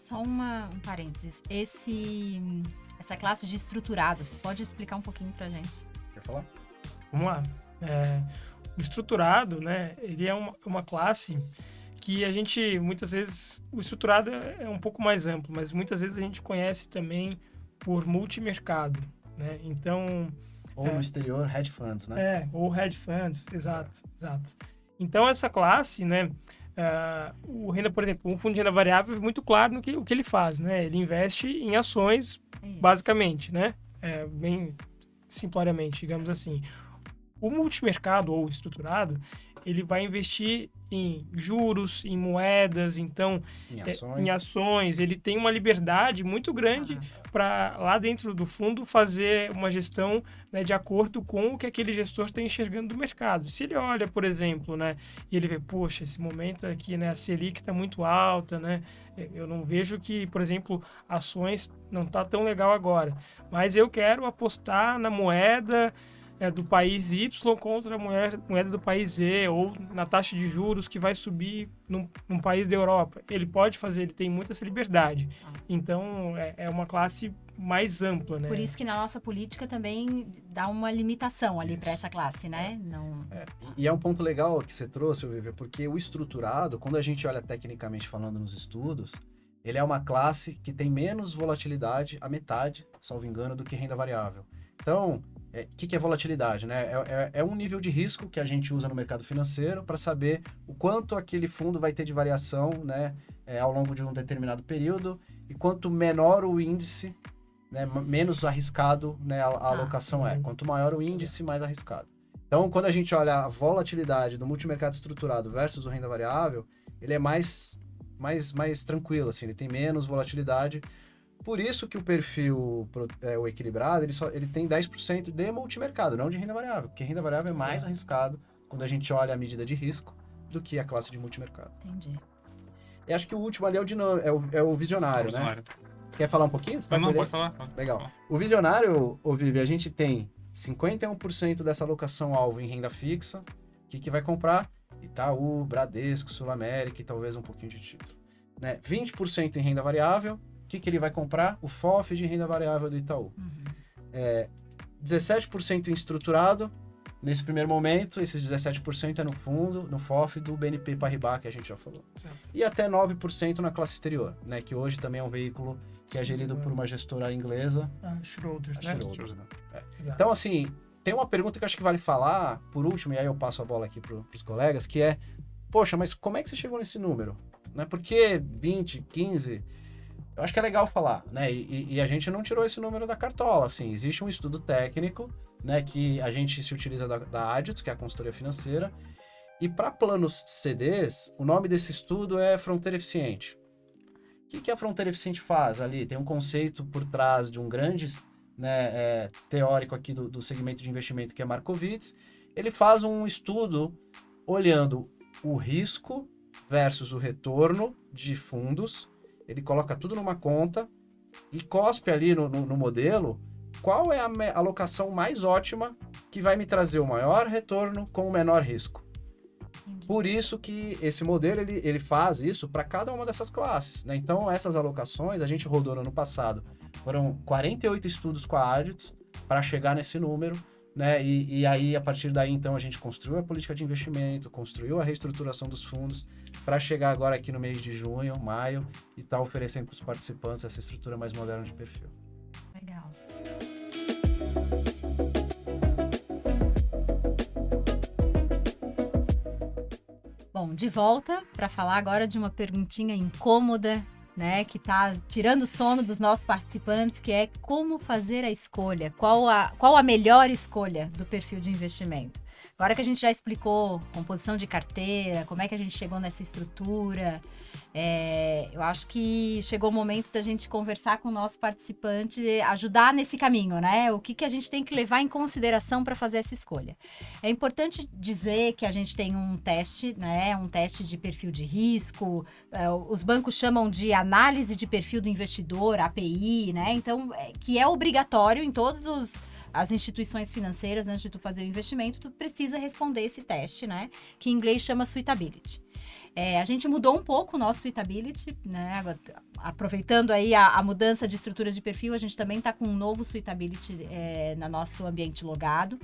Só uma, um parênteses. Esse essa classe de estruturados. Você pode explicar um pouquinho para gente? Quer falar? Vamos lá. É, o estruturado, né, ele é uma, uma classe que a gente, muitas vezes, o estruturado é, é um pouco mais amplo, mas muitas vezes a gente conhece também por multimercado, né? Então... Ou é, no exterior, hedge funds, né? É, ou hedge funds, exato, é. exato. Então, essa classe, né, Uh, o renda, por exemplo, um fundo de renda variável é muito claro no que, o que ele faz, né? Ele investe em ações, Isso. basicamente, né? É, bem simploriamente, digamos assim. O multimercado ou estruturado, ele vai investir em juros, em moedas, então em ações, é, em ações. ele tem uma liberdade muito grande ah. para lá dentro do fundo fazer uma gestão né, de acordo com o que aquele gestor está enxergando do mercado. Se ele olha, por exemplo, né, e ele vê, poxa, esse momento aqui, né, a Selic está muito alta, né, eu não vejo que, por exemplo, ações não está tão legal agora, mas eu quero apostar na moeda é, do país Y contra a moeda, moeda do país Z, ou na taxa de juros que vai subir num, num país da Europa. Ele pode fazer, ele tem muita essa liberdade. Ah. Então, é, é uma classe mais ampla, né? Por isso que na nossa política também dá uma limitação ali para essa classe, né? Não... É, e é um ponto legal que você trouxe, Vivi, porque o estruturado, quando a gente olha tecnicamente falando nos estudos, ele é uma classe que tem menos volatilidade, a metade, salvo engano, do que renda variável. Então, o é, que, que, é volatilidade? Né? É, é, é, um nível de risco que a gente usa no mercado financeiro para saber o quanto aquele fundo vai ter de variação né, é, ao longo de um determinado período e quanto menor o índice, né, menos arriscado né, a, a ah, alocação é. Uhum. Quanto maior o índice, mais arriscado. Então, quando a gente olha a volatilidade do multimercado estruturado versus o renda variável, ele é mais, mais, mais tranquilo, assim, ele tem menos volatilidade por isso que o perfil é, o equilibrado, ele, só, ele tem 10% de multimercado, não de renda variável, porque renda variável é mais é. arriscado quando a gente olha a medida de risco do que a classe de multimercado. Entendi. E acho que o último ali é o, dinâmico, é o, é o visionário, o visionário. né? Quer falar um pouquinho? Você não, não pode falar. Pode Legal. O visionário, ô Vivi, a gente tem 51% dessa alocação alvo em renda fixa. O que, que vai comprar? Itaú, Bradesco, Sul América e talvez um pouquinho de título. Né? 20% em renda variável, o que, que ele vai comprar? O FOF de renda variável do Itaú. Uhum. É, 17% em estruturado. Nesse primeiro momento, esses 17% é no fundo, no FOF do BNP Paribas, que a gente já falou. Certo. E até 9% na classe exterior, né? Que hoje também é um veículo que é gerido por uma gestora inglesa. A Schroders, né? Schroders, né? É. Então, assim, tem uma pergunta que eu acho que vale falar, por último, e aí eu passo a bola aqui para os colegas, que é, poxa, mas como é que você chegou nesse número? Né? Por que 20, 15? Eu acho que é legal falar, né? E, e, a gente não tirou esse número da cartola, assim. Existe um estudo técnico, né? Que a gente se utiliza da, da que é a consultoria financeira. E para planos CDs, o nome desse estudo é Fronteira Eficiente. O que, que a Fronteira Eficiente faz ali? Tem um conceito por trás de um grande né, é, teórico aqui do, do segmento de investimento, que é Markowitz. Ele faz um estudo olhando o risco versus o retorno de fundos ele coloca tudo numa conta e cospe ali no, no, no modelo qual é a alocação mais ótima que vai me trazer o maior retorno com o menor risco. Entendi. Por isso que esse modelo ele, ele faz isso para cada uma dessas classes. Né? Então, essas alocações, a gente rodou no ano passado, foram 48 estudos com a Adits para chegar nesse número. Né? E, e aí, a partir daí, então, a gente construiu a política de investimento, construiu a reestruturação dos fundos para chegar agora aqui no mês de junho, maio, e estar tá oferecendo para os participantes essa estrutura mais moderna de perfil. Legal. Bom, de volta para falar agora de uma perguntinha incômoda, né, que está tirando o sono dos nossos participantes, que é como fazer a escolha, qual a, qual a melhor escolha do perfil de investimento. Agora que a gente já explicou composição de carteira, como é que a gente chegou nessa estrutura, é, eu acho que chegou o momento da gente conversar com o nosso participante, ajudar nesse caminho, né? O que, que a gente tem que levar em consideração para fazer essa escolha. É importante dizer que a gente tem um teste, né? Um teste de perfil de risco, é, os bancos chamam de análise de perfil do investidor, API, né? Então, é, que é obrigatório em todos os as instituições financeiras, antes de tu fazer o investimento, tu precisa responder esse teste, né? Que em inglês chama suitability. É, a gente mudou um pouco o nosso suitability, né? Aproveitando aí a, a mudança de estrutura de perfil, a gente também está com um novo suitability é, no nosso ambiente logado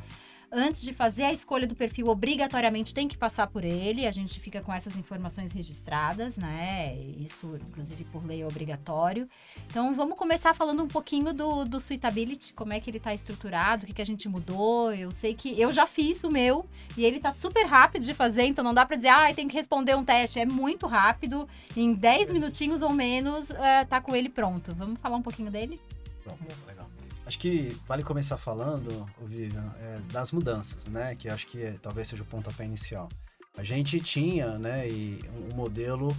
antes de fazer a escolha do perfil, obrigatoriamente tem que passar por ele. A gente fica com essas informações registradas, né? Isso, inclusive, por lei é obrigatório. Então, vamos começar falando um pouquinho do, do Suitability, como é que ele está estruturado, o que, que a gente mudou. Eu sei que eu já fiz o meu e ele está super rápido de fazer, então não dá para dizer, ah, tem que responder um teste. É muito rápido, em 10 minutinhos ou menos, é, tá com ele pronto. Vamos falar um pouquinho dele? Bom, legal. Acho que vale começar falando, Vivian, é, das mudanças, né? Que acho que é, talvez seja o pontapé inicial. A gente tinha, né, um, um modelo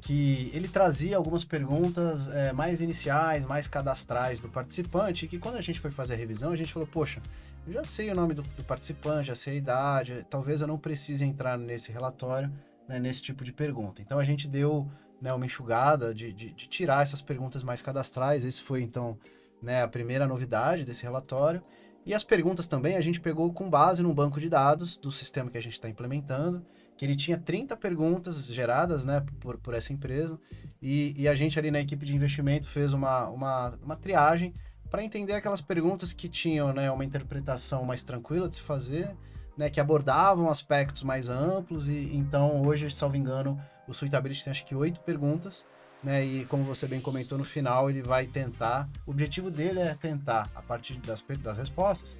que ele trazia algumas perguntas é, mais iniciais, mais cadastrais do participante, que quando a gente foi fazer a revisão, a gente falou, poxa, eu já sei o nome do, do participante, já sei a idade, talvez eu não precise entrar nesse relatório, né, nesse tipo de pergunta. Então a gente deu né, uma enxugada de, de, de tirar essas perguntas mais cadastrais. Esse foi, então, né, a primeira novidade desse relatório. E as perguntas também a gente pegou com base num banco de dados do sistema que a gente está implementando, que ele tinha 30 perguntas geradas né, por, por essa empresa, e, e a gente ali na equipe de investimento fez uma, uma, uma triagem para entender aquelas perguntas que tinham né, uma interpretação mais tranquila de se fazer, né, que abordavam aspectos mais amplos, e então hoje, salvo engano, o Suitability tem acho que oito perguntas, né, e como você bem comentou no final, ele vai tentar, o objetivo dele é tentar, a partir das, das respostas,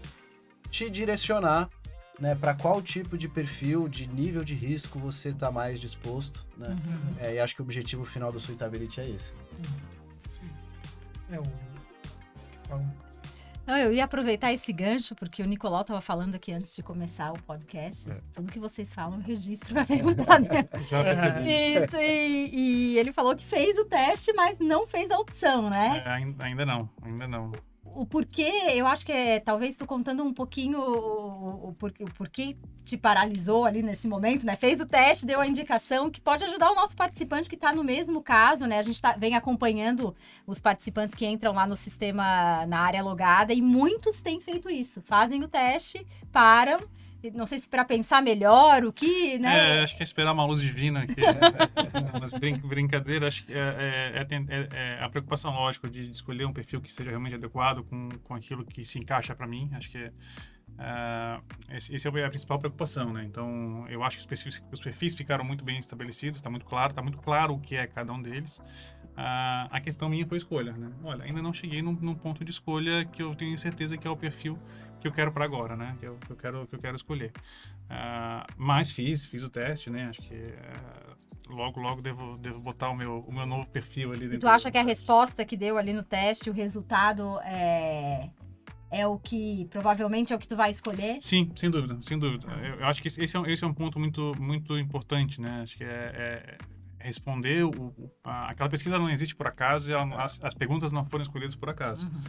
te direcionar né, para qual tipo de perfil, de nível de risco você está mais disposto, né? Uhum. É, e acho que o objetivo final do Suitability é esse. Uhum. É o... Não, eu ia aproveitar esse gancho, porque o Nicolau estava falando aqui antes de começar o podcast. É. Tudo que vocês falam, registro para perguntar. Né? [LAUGHS] Isso, e, e, ele falou que fez o teste, mas não fez a opção, né? É, ainda não, ainda não o porquê, eu acho que é talvez tu contando um pouquinho o, o, porquê, o porquê te paralisou ali nesse momento, né? Fez o teste, deu a indicação que pode ajudar o nosso participante que está no mesmo caso, né? A gente tá, vem acompanhando os participantes que entram lá no sistema na área logada e muitos têm feito isso. Fazem o teste, param não sei se para pensar melhor, o que, né? É, acho que é esperar uma luz divina aqui. [LAUGHS] Mas brin brincadeira, acho que é, é, é, é, a preocupação lógica de escolher um perfil que seja realmente adequado com, com aquilo que se encaixa para mim. Acho que Uh, esse, esse, é a principal preocupação, né? Então, eu acho que os perfis, os perfis ficaram muito bem estabelecidos, está muito claro, está muito claro o que é cada um deles. A questão minha foi escolha, né? Olha, ainda não cheguei num, num, ponto de escolha que eu tenho certeza que é o perfil que eu quero para agora, né? Que eu, que eu, quero que eu quero escolher. Uh, mas fiz, fiz o teste, né? Acho que uh, logo logo devo, devo botar o meu, o meu novo perfil ali dentro. E tu acha que a resposta que deu ali no teste, o resultado é é o que provavelmente é o que tu vai escolher? Sim, sem dúvida, sem dúvida. Eu, eu acho que esse é, um, esse é um ponto muito muito importante, né? Acho que é, é responder o, a, aquela pesquisa não existe por acaso e ela, as, as perguntas não foram escolhidas por acaso. Uhum.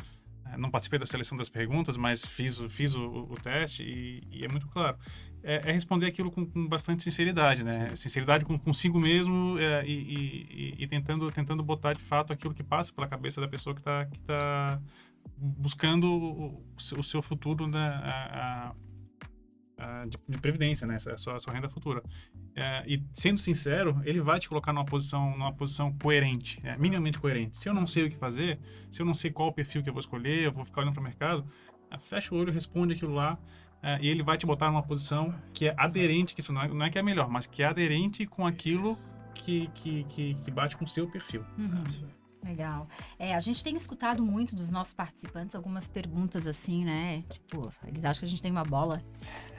É, não participei da seleção das perguntas, mas fiz, fiz o, o teste e, e, é muito claro. É, é responder aquilo com, com, bastante sinceridade, né? Sinceridade com, consigo mesmo é, e, e, e, tentando, tentando botar de fato aquilo que passa pela cabeça da pessoa que está que tá buscando o, o, seu futuro, né? A, a, de, de, previdência, né? A sua, a sua renda futura. É, e sendo sincero, ele vai te colocar numa posição, numa posição coerente, é, minimamente coerente. Se eu não sei o que fazer, se eu não sei qual o perfil que eu vou escolher, eu vou ficar olhando para o mercado, é, fecha o olho, responde aquilo lá é, e ele vai te botar numa posição que é aderente, que não é, não é que é melhor, mas que é aderente com aquilo que, que, que, que bate com o seu perfil. Uhum. Legal. É, a gente tem escutado muito dos nossos participantes algumas perguntas assim, né? Tipo, eles acham que a gente tem uma bola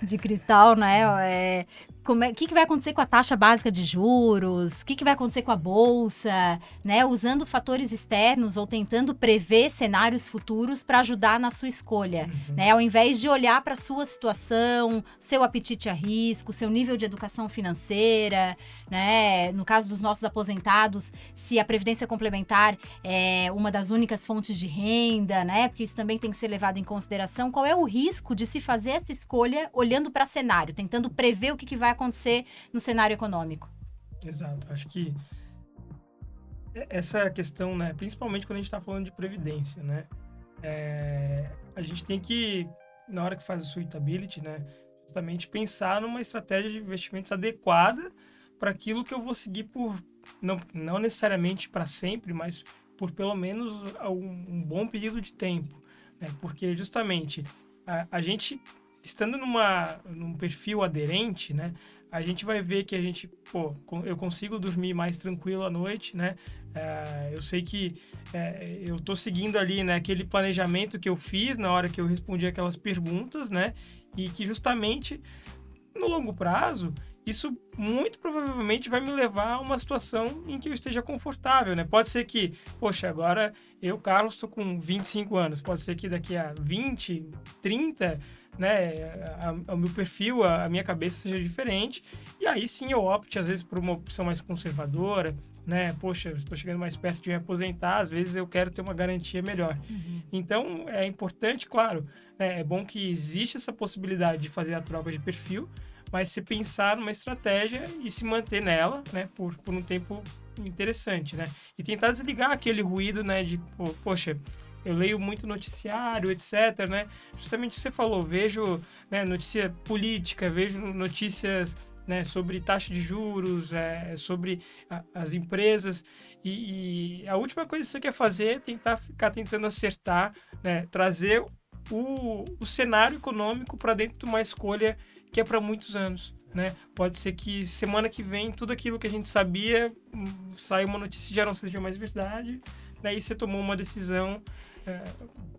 de cristal, né? É, como é, o que, que vai acontecer com a taxa básica de juros? O que, que vai acontecer com a bolsa? Né? Usando fatores externos ou tentando prever cenários futuros para ajudar na sua escolha, uhum. né? Ao invés de olhar para a sua situação, seu apetite a risco, seu nível de educação financeira, né? No caso dos nossos aposentados, se a previdência complementar é uma das únicas fontes de renda, né? Porque isso também tem que ser levado em consideração. Qual é o risco de se fazer essa escolha olhando para cenário, tentando prever o que, que vai acontecer no cenário econômico? Exato. Acho que essa questão, né, principalmente quando a gente está falando de previdência, né, é, a gente tem que, na hora que faz o suitability, né, justamente pensar numa estratégia de investimentos adequada para aquilo que eu vou seguir por não, não necessariamente para sempre, mas por pelo menos um, um bom período de tempo, né? Porque justamente a, a gente estando numa num perfil aderente, né? A gente vai ver que a gente, pô, eu consigo dormir mais tranquilo à noite, né? É, eu sei que é, eu estou seguindo ali né, aquele planejamento que eu fiz na hora que eu respondi aquelas perguntas, né? E que justamente no longo prazo isso muito provavelmente vai me levar a uma situação em que eu esteja confortável, né? Pode ser que, poxa, agora eu, Carlos, estou com 25 anos, pode ser que daqui a 20, 30, né, o meu perfil, a, a, minha cabeça seja diferente, e aí sim eu opte, às vezes, por uma opção mais conservadora, né? Poxa, estou chegando mais perto de me aposentar, às vezes eu quero ter uma garantia melhor. Uhum. Então, é importante, claro, né, é bom que existe essa possibilidade de fazer a troca de perfil, mas se pensar numa estratégia e se manter nela, né, por, por um tempo interessante, né? E tentar desligar aquele ruído, né, de, poxa, eu leio muito noticiário, etc, né? Justamente você falou, vejo né, notícia política, vejo notícias né, sobre taxa de juros, é, sobre a, as empresas. E, e, a última coisa que você quer fazer é tentar ficar tentando acertar, né, trazer o, o cenário econômico para dentro de uma escolha que é para muitos anos. Né? Pode ser que semana que vem tudo aquilo que a gente sabia hum, saia uma notícia já não seja mais verdade, daí você tomou uma decisão é,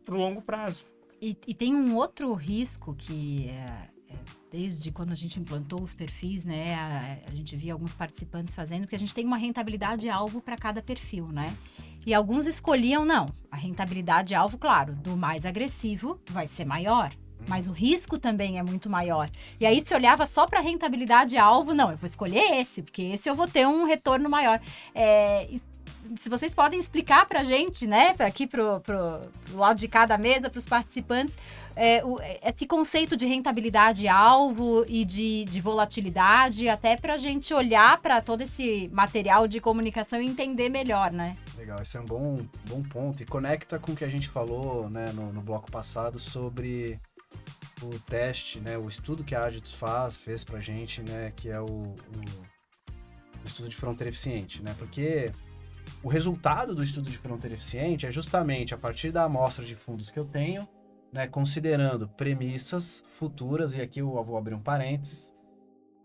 para o longo prazo. E, e, tem um outro risco que é, é, desde quando a gente implantou os perfis, né, a, a, gente via alguns participantes fazendo, que a gente tem uma rentabilidade alvo para cada perfil, né? E alguns escolhiam não, a rentabilidade alvo, claro, do mais agressivo vai ser maior, mas o risco também é muito maior. E aí se olhava só para rentabilidade alvo, não, eu vou escolher esse, porque esse eu vou ter um retorno maior. É, se vocês podem explicar para a gente, né, para aqui pro, pro, lado de cada mesa, para os participantes, é, o, esse conceito de rentabilidade alvo e de, de volatilidade, até para a gente olhar para todo esse material de comunicação e entender melhor, né? Legal, esse é um bom, bom ponto e conecta com o que a gente falou né, no, no bloco passado sobre o teste, né, o estudo que a Agits faz, fez pra gente, né, que é o, o estudo de fronteira eficiente, né, porque o resultado do estudo de fronteira eficiente é justamente a partir da amostra de fundos que eu tenho, né, considerando premissas futuras, e aqui eu vou abrir um parênteses,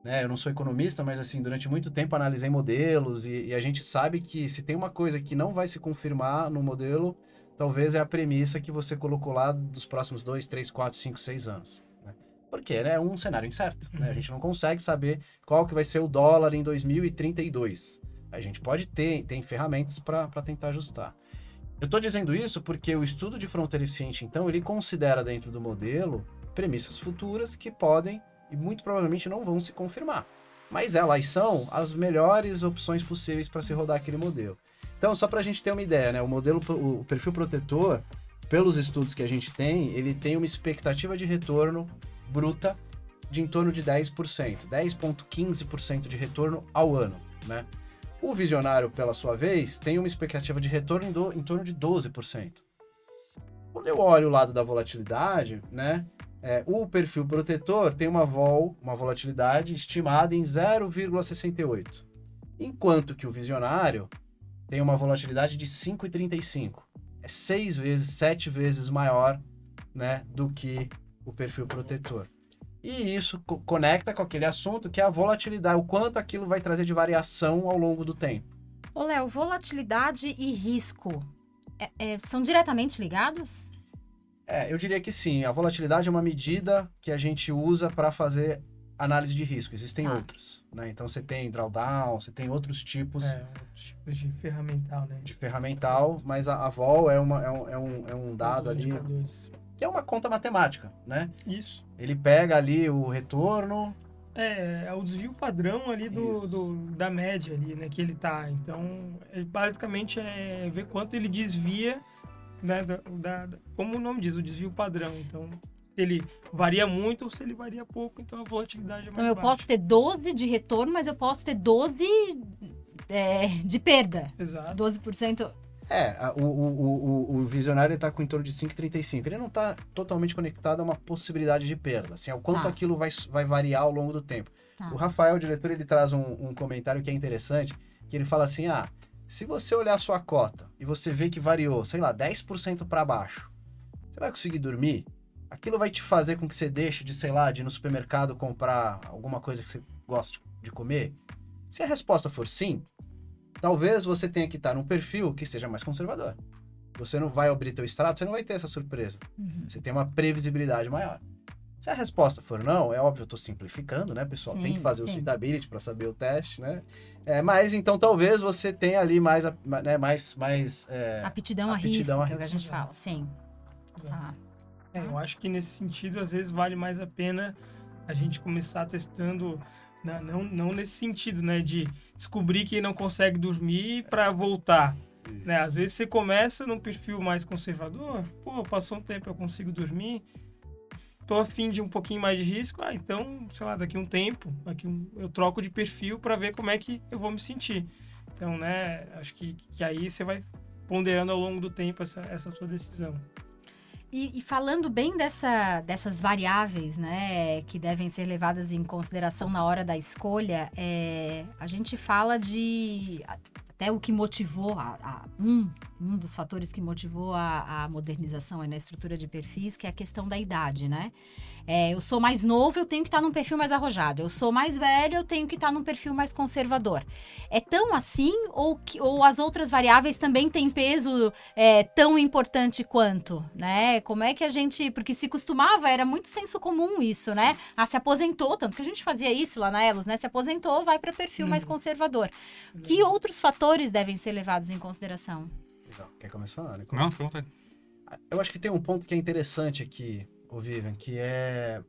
né, eu não sou economista, mas assim, durante muito tempo analisei modelos e, e a gente sabe que se tem uma coisa que não vai se confirmar no modelo, talvez é a premissa que você colocou lá dos próximos dois, três, quatro, cinco, seis anos. Né? Porque né, é um cenário incerto. Né? A uhum. gente não consegue saber qual que vai ser o dólar em 2032. A gente pode ter, tem ferramentas para tentar ajustar. Eu estou dizendo isso porque o estudo de fronteira eficiente, então, ele considera dentro do modelo premissas futuras que podem e muito provavelmente não vão se confirmar. Mas elas são as melhores opções possíveis para se rodar aquele modelo. Então, só para a gente ter uma ideia, né? O modelo, o perfil protetor, pelos estudos que a gente tem, ele tem uma expectativa de retorno bruta de em torno de 10%, 10,15% de retorno ao ano, né? O visionário, pela sua vez, tem uma expectativa de retorno em, do, em torno de 12%. Quando eu olho o lado da volatilidade, né? É, o perfil protetor tem uma vol, uma volatilidade estimada em 0,68, enquanto que o visionário tem uma volatilidade de 5,35. É seis vezes, sete vezes maior né, do que o perfil protetor. E isso co conecta com aquele assunto que é a volatilidade, o quanto aquilo vai trazer de variação ao longo do tempo. Ô, Léo, volatilidade e risco é, é, são diretamente ligados? É, eu diria que sim. A volatilidade é uma medida que a gente usa para fazer análise de risco, existem ah. outras. Né? Então você tem drawdown, você tem outros tipos. É, outros tipos de ferramental, né? De ferramental, mas a, a vol é, uma, é, um, é, um, é um dado ali. Que é uma conta matemática, né? Isso. Ele pega ali o retorno. É, é o desvio padrão ali do, do, da média ali, né? Que ele tá. Então, ele basicamente é ver quanto ele desvia né, da, da, como o nome diz, o desvio padrão. Então, se ele varia muito ou se ele varia pouco, então a volatilidade é mais Então eu baixa. posso ter 12 de retorno, mas eu posso ter 12 é, de perda. Exato. 12%. É, o, o, o, o visionário está com em torno de 5,35. Ele não está totalmente conectado a uma possibilidade de perda, assim, ao quanto tá. aquilo vai, vai variar ao longo do tempo. Tá. O Rafael, o diretor, ele traz um, um comentário que é interessante, que ele fala assim, ah, se você olhar a sua cota e você vê que variou, sei lá, 10% para baixo, você vai conseguir dormir? aquilo vai te fazer com que você deixe de, sei lá, de ir no supermercado comprar alguma coisa que você gosta de comer? Se a resposta for sim, talvez você tenha que estar num perfil que seja mais conservador. Você não vai abrir teu extrato, você não vai ter essa surpresa. Uhum. Você tem uma previsibilidade maior. Se a resposta for não, é óbvio, eu estou simplificando, né, pessoal? Sim, tem que fazer sim. o suitability para saber o teste, né? É, mas então talvez você tenha ali mais, né, mais, mais é, aptidão, a aptidão a risco, a risco. que a gente fala, sim. Tá. É, eu acho que nesse sentido, às vezes, vale mais a pena a gente começar testando, não, não, não nesse sentido, né? De descobrir que não consegue dormir para voltar. Né? Às vezes você começa num perfil mais conservador, pô, passou um tempo, eu consigo dormir, tô afim de um pouquinho mais de risco, ah, então, sei lá, daqui um tempo, daqui um, eu troco de perfil para ver como é que eu vou me sentir. Então, né, acho que, que aí você vai ponderando ao longo do tempo essa, essa sua decisão. E, e, falando bem dessa, dessas variáveis, né, que devem ser levadas em consideração na hora da escolha, é, a gente fala de até o que motivou a, a, um, um dos fatores que motivou a, a modernização na estrutura de perfis, que é a questão da idade, né? É, eu sou mais novo, eu tenho que estar num perfil mais arrojado. Eu sou mais velho, eu tenho que estar num perfil mais conservador. É tão assim ou, que, ou as outras variáveis também têm peso é, tão importante quanto, né? Como é que a gente... Porque se costumava, era muito senso comum isso, né? Ah, se aposentou, tanto que a gente fazia isso lá na Elos, né? Se aposentou, vai para perfil hum. mais uhum. conservador. Hum. Que outros fatores devem ser levados em consideração? Quer começar, Ana? Não, pergunta Eu acho que tem um ponto que é interessante aqui, o Vivian, que é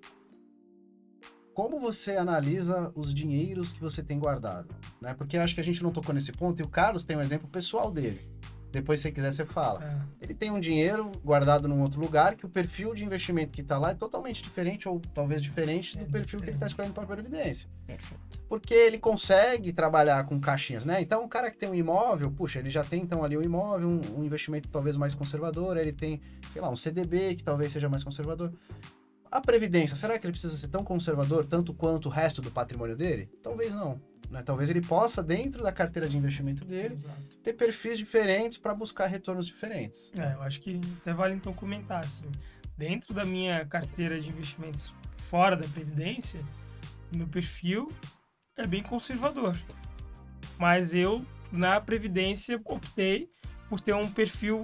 como você analisa os dinheiros que você tem guardado, né? Porque acho que a gente não tocou nesse ponto e o Carlos tem um exemplo pessoal dele. Depois, se quiser, você fala. É. Ele tem um dinheiro guardado num outro lugar que o perfil de investimento que está lá é totalmente diferente, ou talvez diferente, é do perfil diferente. que ele está escolhendo para a Previdência. Perfeito. Porque ele consegue trabalhar com caixinhas, né? Então, o cara que tem um imóvel, puxa, ele já tem então ali um imóvel, um, um investimento talvez mais conservador, ele tem, sei lá, um CDB que talvez seja mais conservador. A Previdência, será que ele precisa ser tão conservador tanto quanto o resto do patrimônio dele? Talvez não. Né? Talvez ele possa, dentro da carteira de investimento dele, Exato. ter perfis diferentes para buscar retornos diferentes. É, eu acho que até vale então comentar, assim, dentro da minha carteira de investimentos fora da Previdência, meu perfil é bem conservador. Mas eu, na Previdência, optei por ter um perfil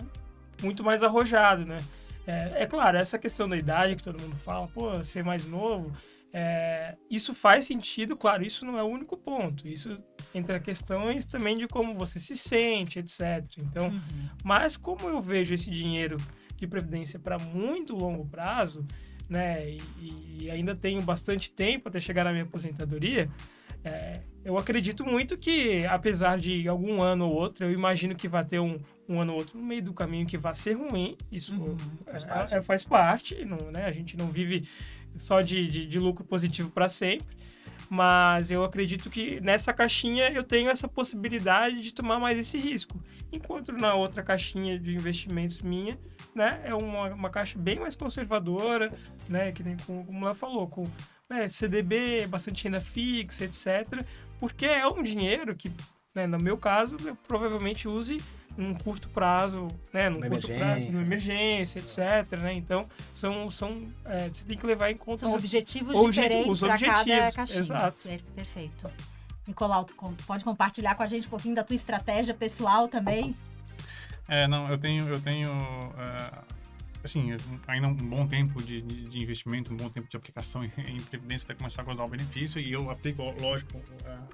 muito mais arrojado, né? É, é claro, essa questão da idade que todo mundo fala, pô, ser mais novo, é, isso faz sentido, claro, isso não é o único ponto. Isso entra questões também de como você se sente, etc. Então, uhum. mas como eu vejo esse dinheiro de previdência para muito longo prazo, né, e, e, ainda tenho bastante tempo até chegar na minha aposentadoria, é, eu acredito muito que, apesar de algum ano ou outro, eu imagino que vai ter um, um ano ou outro no meio do caminho que vai ser ruim. Isso uhum, faz, é, parte. É, faz parte não, né? A gente não vive só de, de, de lucro positivo para sempre. Mas eu acredito que nessa caixinha eu tenho essa possibilidade de tomar mais esse risco. Enquanto na outra caixinha de investimentos minha, né, é uma, uma caixa bem mais conservadora, né, que como, como ela falou, com né, CDB, bastante renda fixa, etc. Porque é um dinheiro que, né, no meu caso, eu provavelmente use num curto prazo, né, num uma curto prazo, numa emergência, etc, né? Então, são, são é, você tem que levar em conta... São objetivos diferentes para cada caixinha. Exato. Perfeito. Nicolau, pode compartilhar com a gente um pouquinho da tua estratégia pessoal também? É, não, eu tenho, eu tenho, uh, assim, ainda um bom tempo de, de, de, investimento, um bom tempo de aplicação em, [LAUGHS] em previdência até começar a gozar o benefício e eu aplico, lógico, uh,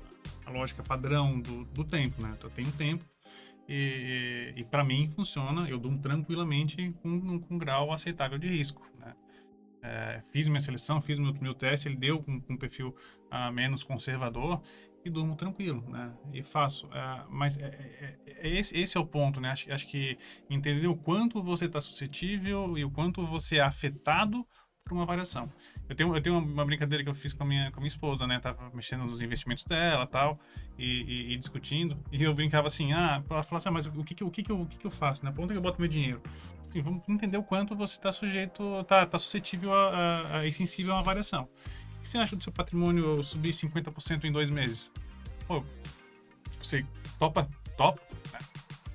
a lógica padrão do, do tempo, né? Então, eu tenho tempo, e, e para mim funciona, eu durmo tranquilamente com, com um grau aceitável de risco. Né? É, fiz minha seleção, fiz meu, meu teste, ele deu com, um perfil uh, menos conservador e durmo tranquilo, né? E faço. Uh, mas é, é, é, esse, esse é o ponto, né? Acho, acho que entender o quanto você está suscetível e o quanto você é afetado por uma variação. Eu tenho, eu tenho uma brincadeira que eu fiz com a minha, com a minha esposa, né? Tava mexendo nos investimentos dela tal, e, e, e discutindo. E eu brincava assim, ah, ela falava assim, ah, mas o que que, o que, eu, o que, eu faço, né? Pra onde eu boto meu dinheiro? Assim, vamos entender o quanto você está sujeito, tá, tá suscetível a, a, e sensível a uma variação. O que você acha do seu patrimônio subir 50% em dois meses? Pô, você topa? Top? É,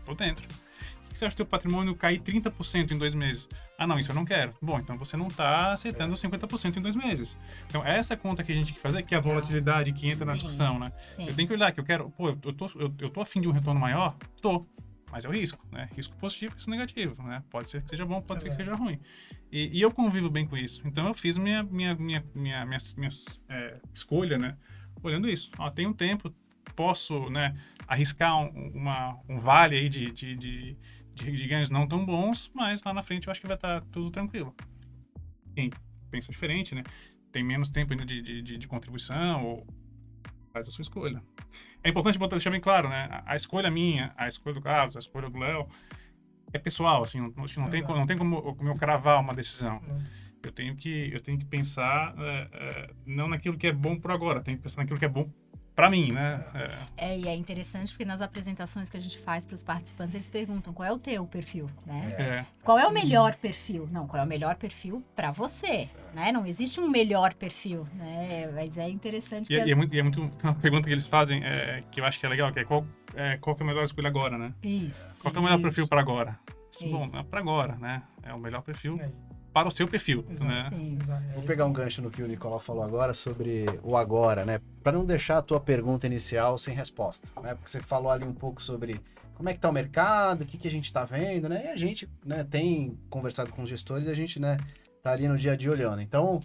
tô dentro. O que você acha seu patrimônio cair 30% em dois meses? Ah, não, isso eu não quero. Bom, então você não está aceitando 50% em dois meses. Então, essa conta que a gente tem que fazer, que é a volatilidade que entra na discussão, né? Sim. Eu tenho que olhar que eu quero, pô, eu tô, eu, eu tô afim de um retorno maior? Tô. Mas é o risco, né? Risco positivo, risco negativo, né? Pode ser que seja bom, pode é ser que seja ruim. E, e, eu convivo bem com isso. Então, eu fiz minha, minha, minha, minha, minha, minha é, escolha, né? Olhando isso. Ó, tem um tempo, posso, né? Arriscar um, uma, um vale aí de, de, de de, de ganhos não tão bons, mas lá na frente eu acho que vai estar tá tudo tranquilo. Quem pensa diferente, né? Tem menos tempo ainda de, de, de, de contribuição ou faz a sua escolha. É importante botar, deixar bem claro, né? A, a escolha minha, a escolha do Carlos, a escolha do Léo é pessoal, assim, não, não, tem, não tem como, como eu cravar uma decisão. Eu tenho que, eu tenho que pensar é, é, não naquilo que é bom por agora, tenho que pensar naquilo que é bom para mim, né? É. é. e é interessante porque nas apresentações que a gente faz para os participantes, eles perguntam qual é o teu perfil, né? É. Qual é o melhor perfil? Não, qual é o melhor perfil para você, né? Não existe um melhor perfil, né? Mas é interessante. E, que é, as... e é muito, e é muito uma pergunta que eles fazem é, que eu acho que é legal, que é qual, é, qual que é a melhor escolha agora, né? Isso. Qual é o melhor perfil para agora? Isso. Bom, é para agora, né? É o melhor perfil. Para o seu perfil, Exato, né? Sim, Vou pegar um gancho no que o Nicolau falou agora sobre o agora, né? Para não deixar a tua pergunta inicial sem resposta, né? Porque você falou ali um pouco sobre como é que tá o mercado, o que, que a gente está vendo, né? E a gente né, tem conversado com os gestores e a gente, né, tá ali no dia a dia olhando. Então,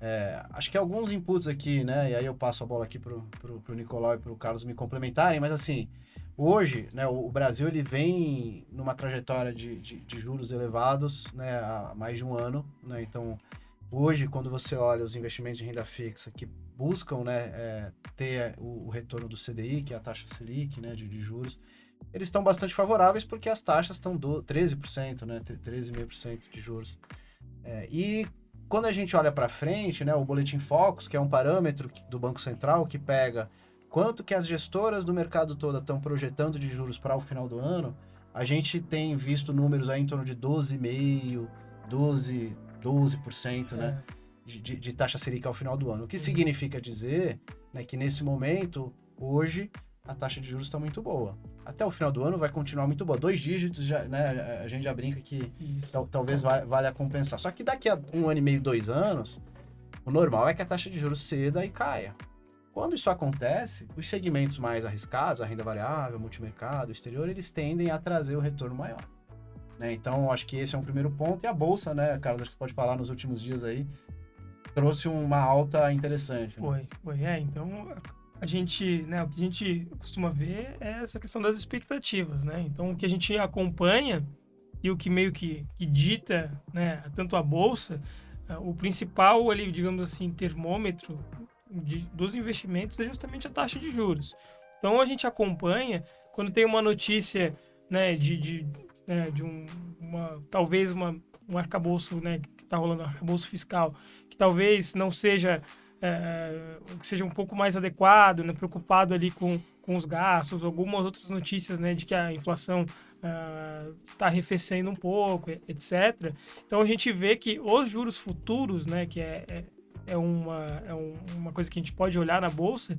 é, acho que alguns inputs aqui, né? E aí eu passo a bola aqui pro, pro, pro Nicolau e pro Carlos me complementarem, mas assim, Hoje, né, o Brasil ele vem numa trajetória de, de, de, juros elevados né, há mais de um ano. Né? Então, hoje, quando você olha os investimentos de renda fixa que buscam né, é, ter o, o, retorno do CDI, que é a taxa Selic né, de, de juros, eles estão bastante favoráveis porque as taxas estão do 13%, né, 13,5% de juros. É, e quando a gente olha para frente, né, o Boletim Focus, que é um parâmetro do Banco Central que pega quanto que as gestoras do mercado todo estão projetando de juros para o final do ano, a gente tem visto números aí em torno de 12,5%, 12%, 12% né, de, de, taxa Selic ao final do ano. O que uhum. significa dizer né, que nesse momento, hoje, a taxa de juros está muito boa. Até o final do ano vai continuar muito boa. Dois dígitos, já, né, a gente já brinca que tal, talvez valha compensar. Só que daqui a um ano e meio, dois anos, o normal é que a taxa de juros ceda e caia. Quando isso acontece, os segmentos mais arriscados, a renda variável, multimercado, exterior, eles tendem a trazer o retorno maior. Né? Então, acho que esse é um primeiro ponto. E a bolsa, né, Carlos, acho que você pode falar nos últimos dias aí, trouxe uma alta interessante. Né? Foi, foi. É, então, a gente, né, o que a gente costuma ver é essa questão das expectativas, né? Então, o que a gente acompanha e o que meio que, que dita, né, tanto a bolsa, o principal ali, digamos assim, termômetro de, dos investimentos é justamente a taxa de juros. Então a gente acompanha quando tem uma notícia né, de, de, né, de um, uma, talvez uma, um arcabouço né, que está rolando, um arcabouço fiscal, que talvez não seja é, que seja um pouco mais adequado, né, preocupado ali com, com os gastos, algumas outras notícias né, de que a inflação está uh, arrefecendo um pouco, etc. Então a gente vê que os juros futuros, né, que é, é é uma, é um, uma coisa que a gente pode olhar na bolsa,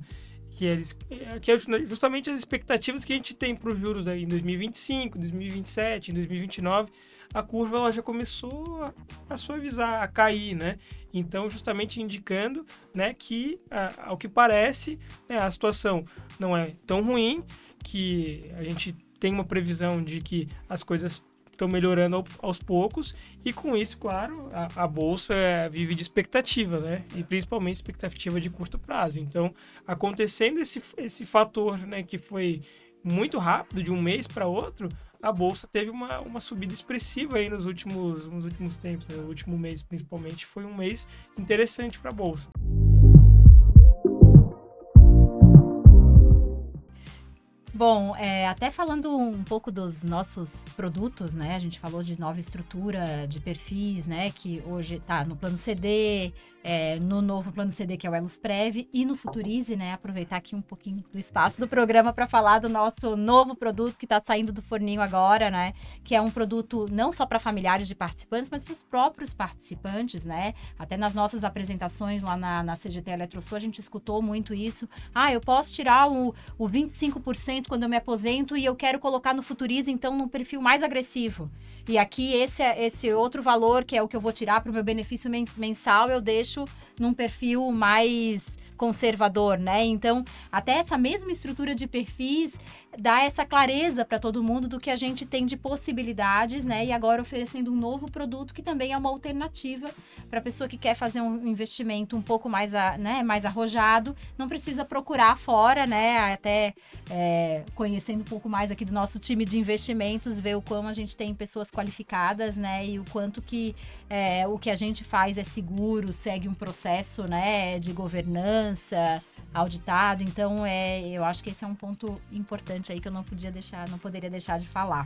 que, eles, que é justamente as expectativas que a gente tem para os juros em 2025, 2027, 2029 a curva ela já começou a, a, suavizar, a cair, né? Então, justamente indicando, né, que a, ao que parece, né, a situação não é tão ruim, que a gente tem uma previsão de que as coisas estão melhorando aos poucos e com isso, claro, a, a, bolsa vive de expectativa, né? E principalmente expectativa de curto prazo. Então, acontecendo esse, esse fator, né, que foi muito rápido de um mês para outro, a bolsa teve uma, uma subida expressiva aí nos últimos, nos últimos tempos. Né? O último mês, principalmente, foi um mês interessante para a bolsa. Bom, é, até falando um pouco dos nossos produtos, né? A gente falou de nova estrutura de perfis, né? Que hoje está no plano CD, é, no novo plano CD, que é o Elos Prev, e no Futurize, né? Aproveitar aqui um pouquinho do espaço do programa para falar do nosso novo produto que está saindo do forninho agora, né? Que é um produto não só para familiares de participantes, mas para os próprios participantes, né? Até nas nossas apresentações lá na, na CGT Eletrosul, a gente escutou muito isso. Ah, eu posso tirar o, o 25% quando eu me aposento e eu quero colocar no Futurize, então, num perfil mais agressivo. E aqui, esse, é, esse outro valor, que é o que eu vou tirar para o meu benefício mensal, eu deixo num perfil mais conservador, né? Então, até essa mesma estrutura de perfis dá essa clareza para todo mundo do que a gente tem de possibilidades, né? E agora oferecendo um novo produto que também é uma alternativa para a pessoa que quer fazer um investimento um pouco mais, né, mais arrojado, não precisa procurar fora, né? Até é, conhecendo um pouco mais aqui do nosso time de investimentos, ver o quão a gente tem pessoas qualificadas, né? E o quanto que é, o que a gente faz é seguro, segue um processo, né? De governança auditado. Então, é, eu acho que esse é um ponto importante aí que eu não podia deixar, não poderia deixar de falar.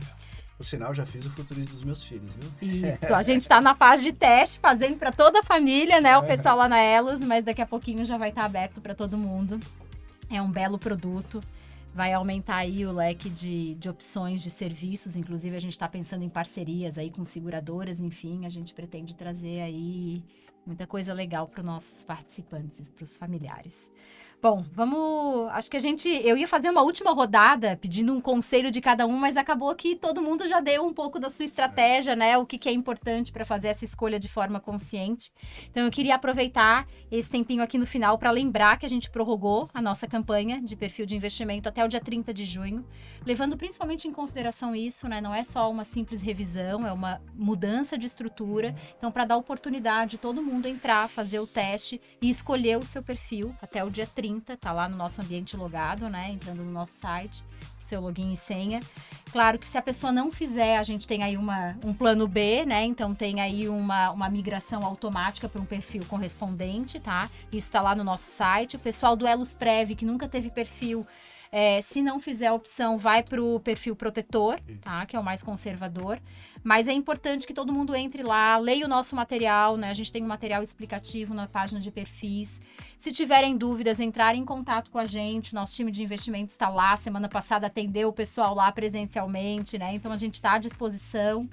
Por sinal, já fiz o futurismo dos meus filhos, viu? Isso, a gente está na fase de teste, fazendo para toda a família, né? O pessoal lá na Elos, mas daqui a pouquinho já vai estar tá aberto para todo mundo. É um belo produto vai aumentar aí o leque de, de opções de serviços. Inclusive, a gente está pensando em parcerias aí com seguradoras, enfim, a gente pretende trazer aí muita coisa legal para os nossos participantes, para os familiares. Bom, vamos. Acho que a gente. Eu ia fazer uma última rodada pedindo um conselho de cada um, mas acabou que todo mundo já deu um pouco da sua estratégia, né? O que, que é importante para fazer essa escolha de forma consciente. Então, eu queria aproveitar esse tempinho aqui no final para lembrar que a gente prorrogou a nossa campanha de perfil de investimento até o dia 30 de junho, levando principalmente em consideração isso, né? Não é só uma simples revisão, é uma mudança de estrutura. Então, para dar oportunidade de todo mundo entrar, fazer o teste e escolher o seu perfil até o dia 30 30, tá lá no nosso ambiente logado, né? Entrando no nosso site, seu login e senha. Claro que se a pessoa não fizer, a gente tem aí uma, um plano B, né? Então tem aí uma, uma migração automática para um perfil correspondente, tá? Isso está lá no nosso site. O pessoal do Elos Prev, que nunca teve perfil, é, se não fizer a opção, vai para o perfil protetor, tá? Que é o mais conservador. Mas é importante que todo mundo entre lá, leia o nosso material, né? A gente tem um material explicativo na página de perfis. Se tiverem dúvidas, entrarem em contato com a gente. Nosso time de investimento está lá. Semana passada atendeu o pessoal lá presencialmente, né? Então a gente está à disposição.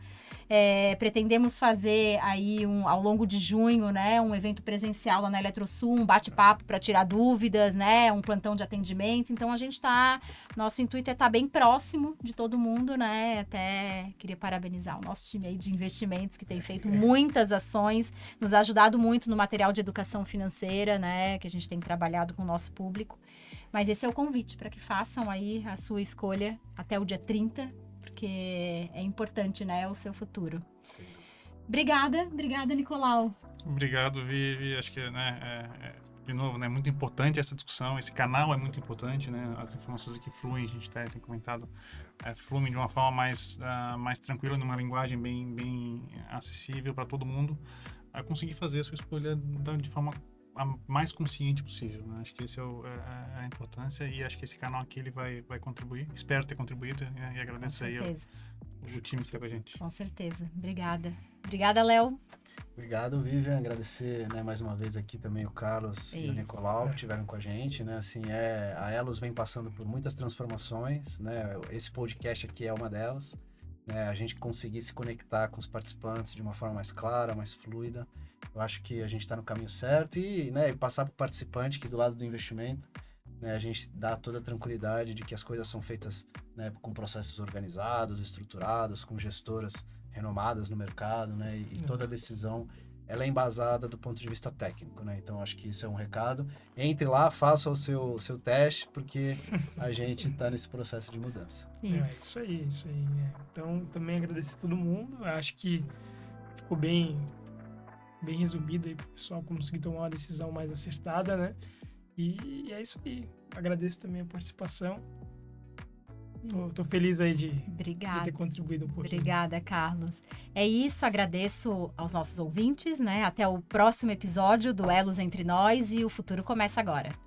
É, pretendemos fazer aí um, ao longo de junho, né, um evento presencial lá na Eletrosul, um bate-papo para tirar dúvidas, né, um plantão de atendimento. Então a gente está, nosso intuito é estar tá bem próximo de todo mundo, né? Até queria parabenizar o nosso time aí de investimentos que tem feito muitas ações, nos ajudado muito no material de educação financeira, né, que a gente tem trabalhado com o nosso público. Mas esse é o convite para que façam aí a sua escolha até o dia 30 porque é importante, né? O seu futuro. Sim. Obrigada, obrigada, Nicolau. Obrigado, Vivi. Acho que, né, é, é, de novo, né, muito importante essa discussão. Esse canal é muito importante, né? As informações aqui fluem, a gente tá, tem comentado, é, fluem de uma forma mais, uh, mais tranquila, numa linguagem bem, bem acessível para todo mundo, a conseguir fazer a sua escolha de forma a mais consciente possível. Né? Acho que esse é, o, é, é, a importância e acho que esse canal aqui ele vai, vai contribuir. Espero ter contribuído e, e agradeço aí o time que está com a gente. Com certeza. Obrigada. Obrigada, Léo. Obrigado, Vivian. Agradecer né, mais uma vez aqui também o Carlos Isso. e o Nicolau que estiveram com a gente. Né? Assim, é, a Elos vem passando por muitas transformações. Né? Esse podcast aqui é uma delas. Né? A gente conseguir se conectar com os participantes de uma forma mais clara, mais fluida. Eu acho que a gente está no caminho certo e, né, passar para o participante que do lado do investimento, né, a gente dá toda a tranquilidade de que as coisas são feitas né, com processos organizados, estruturados, com gestoras renomadas no mercado, né, e, e toda decisão ela é embasada do ponto de vista técnico, né? Então acho que isso é um recado. Entre lá, faça o seu, seu teste, porque a gente está nesse processo de mudança. Isso. É, isso aí, isso aí. É. Então também agradecer a todo mundo. Acho que ficou bem bem resumido aí para o pessoal conseguir tomar uma decisão mais acertada, né? E, e é isso aí. Agradeço também a participação. Tô, feliz aí de, de, ter contribuído um pouquinho. Obrigada, Carlos. É isso, agradeço aos nossos ouvintes, né? Até o próximo episódio do Elos Entre Nós e o futuro começa agora.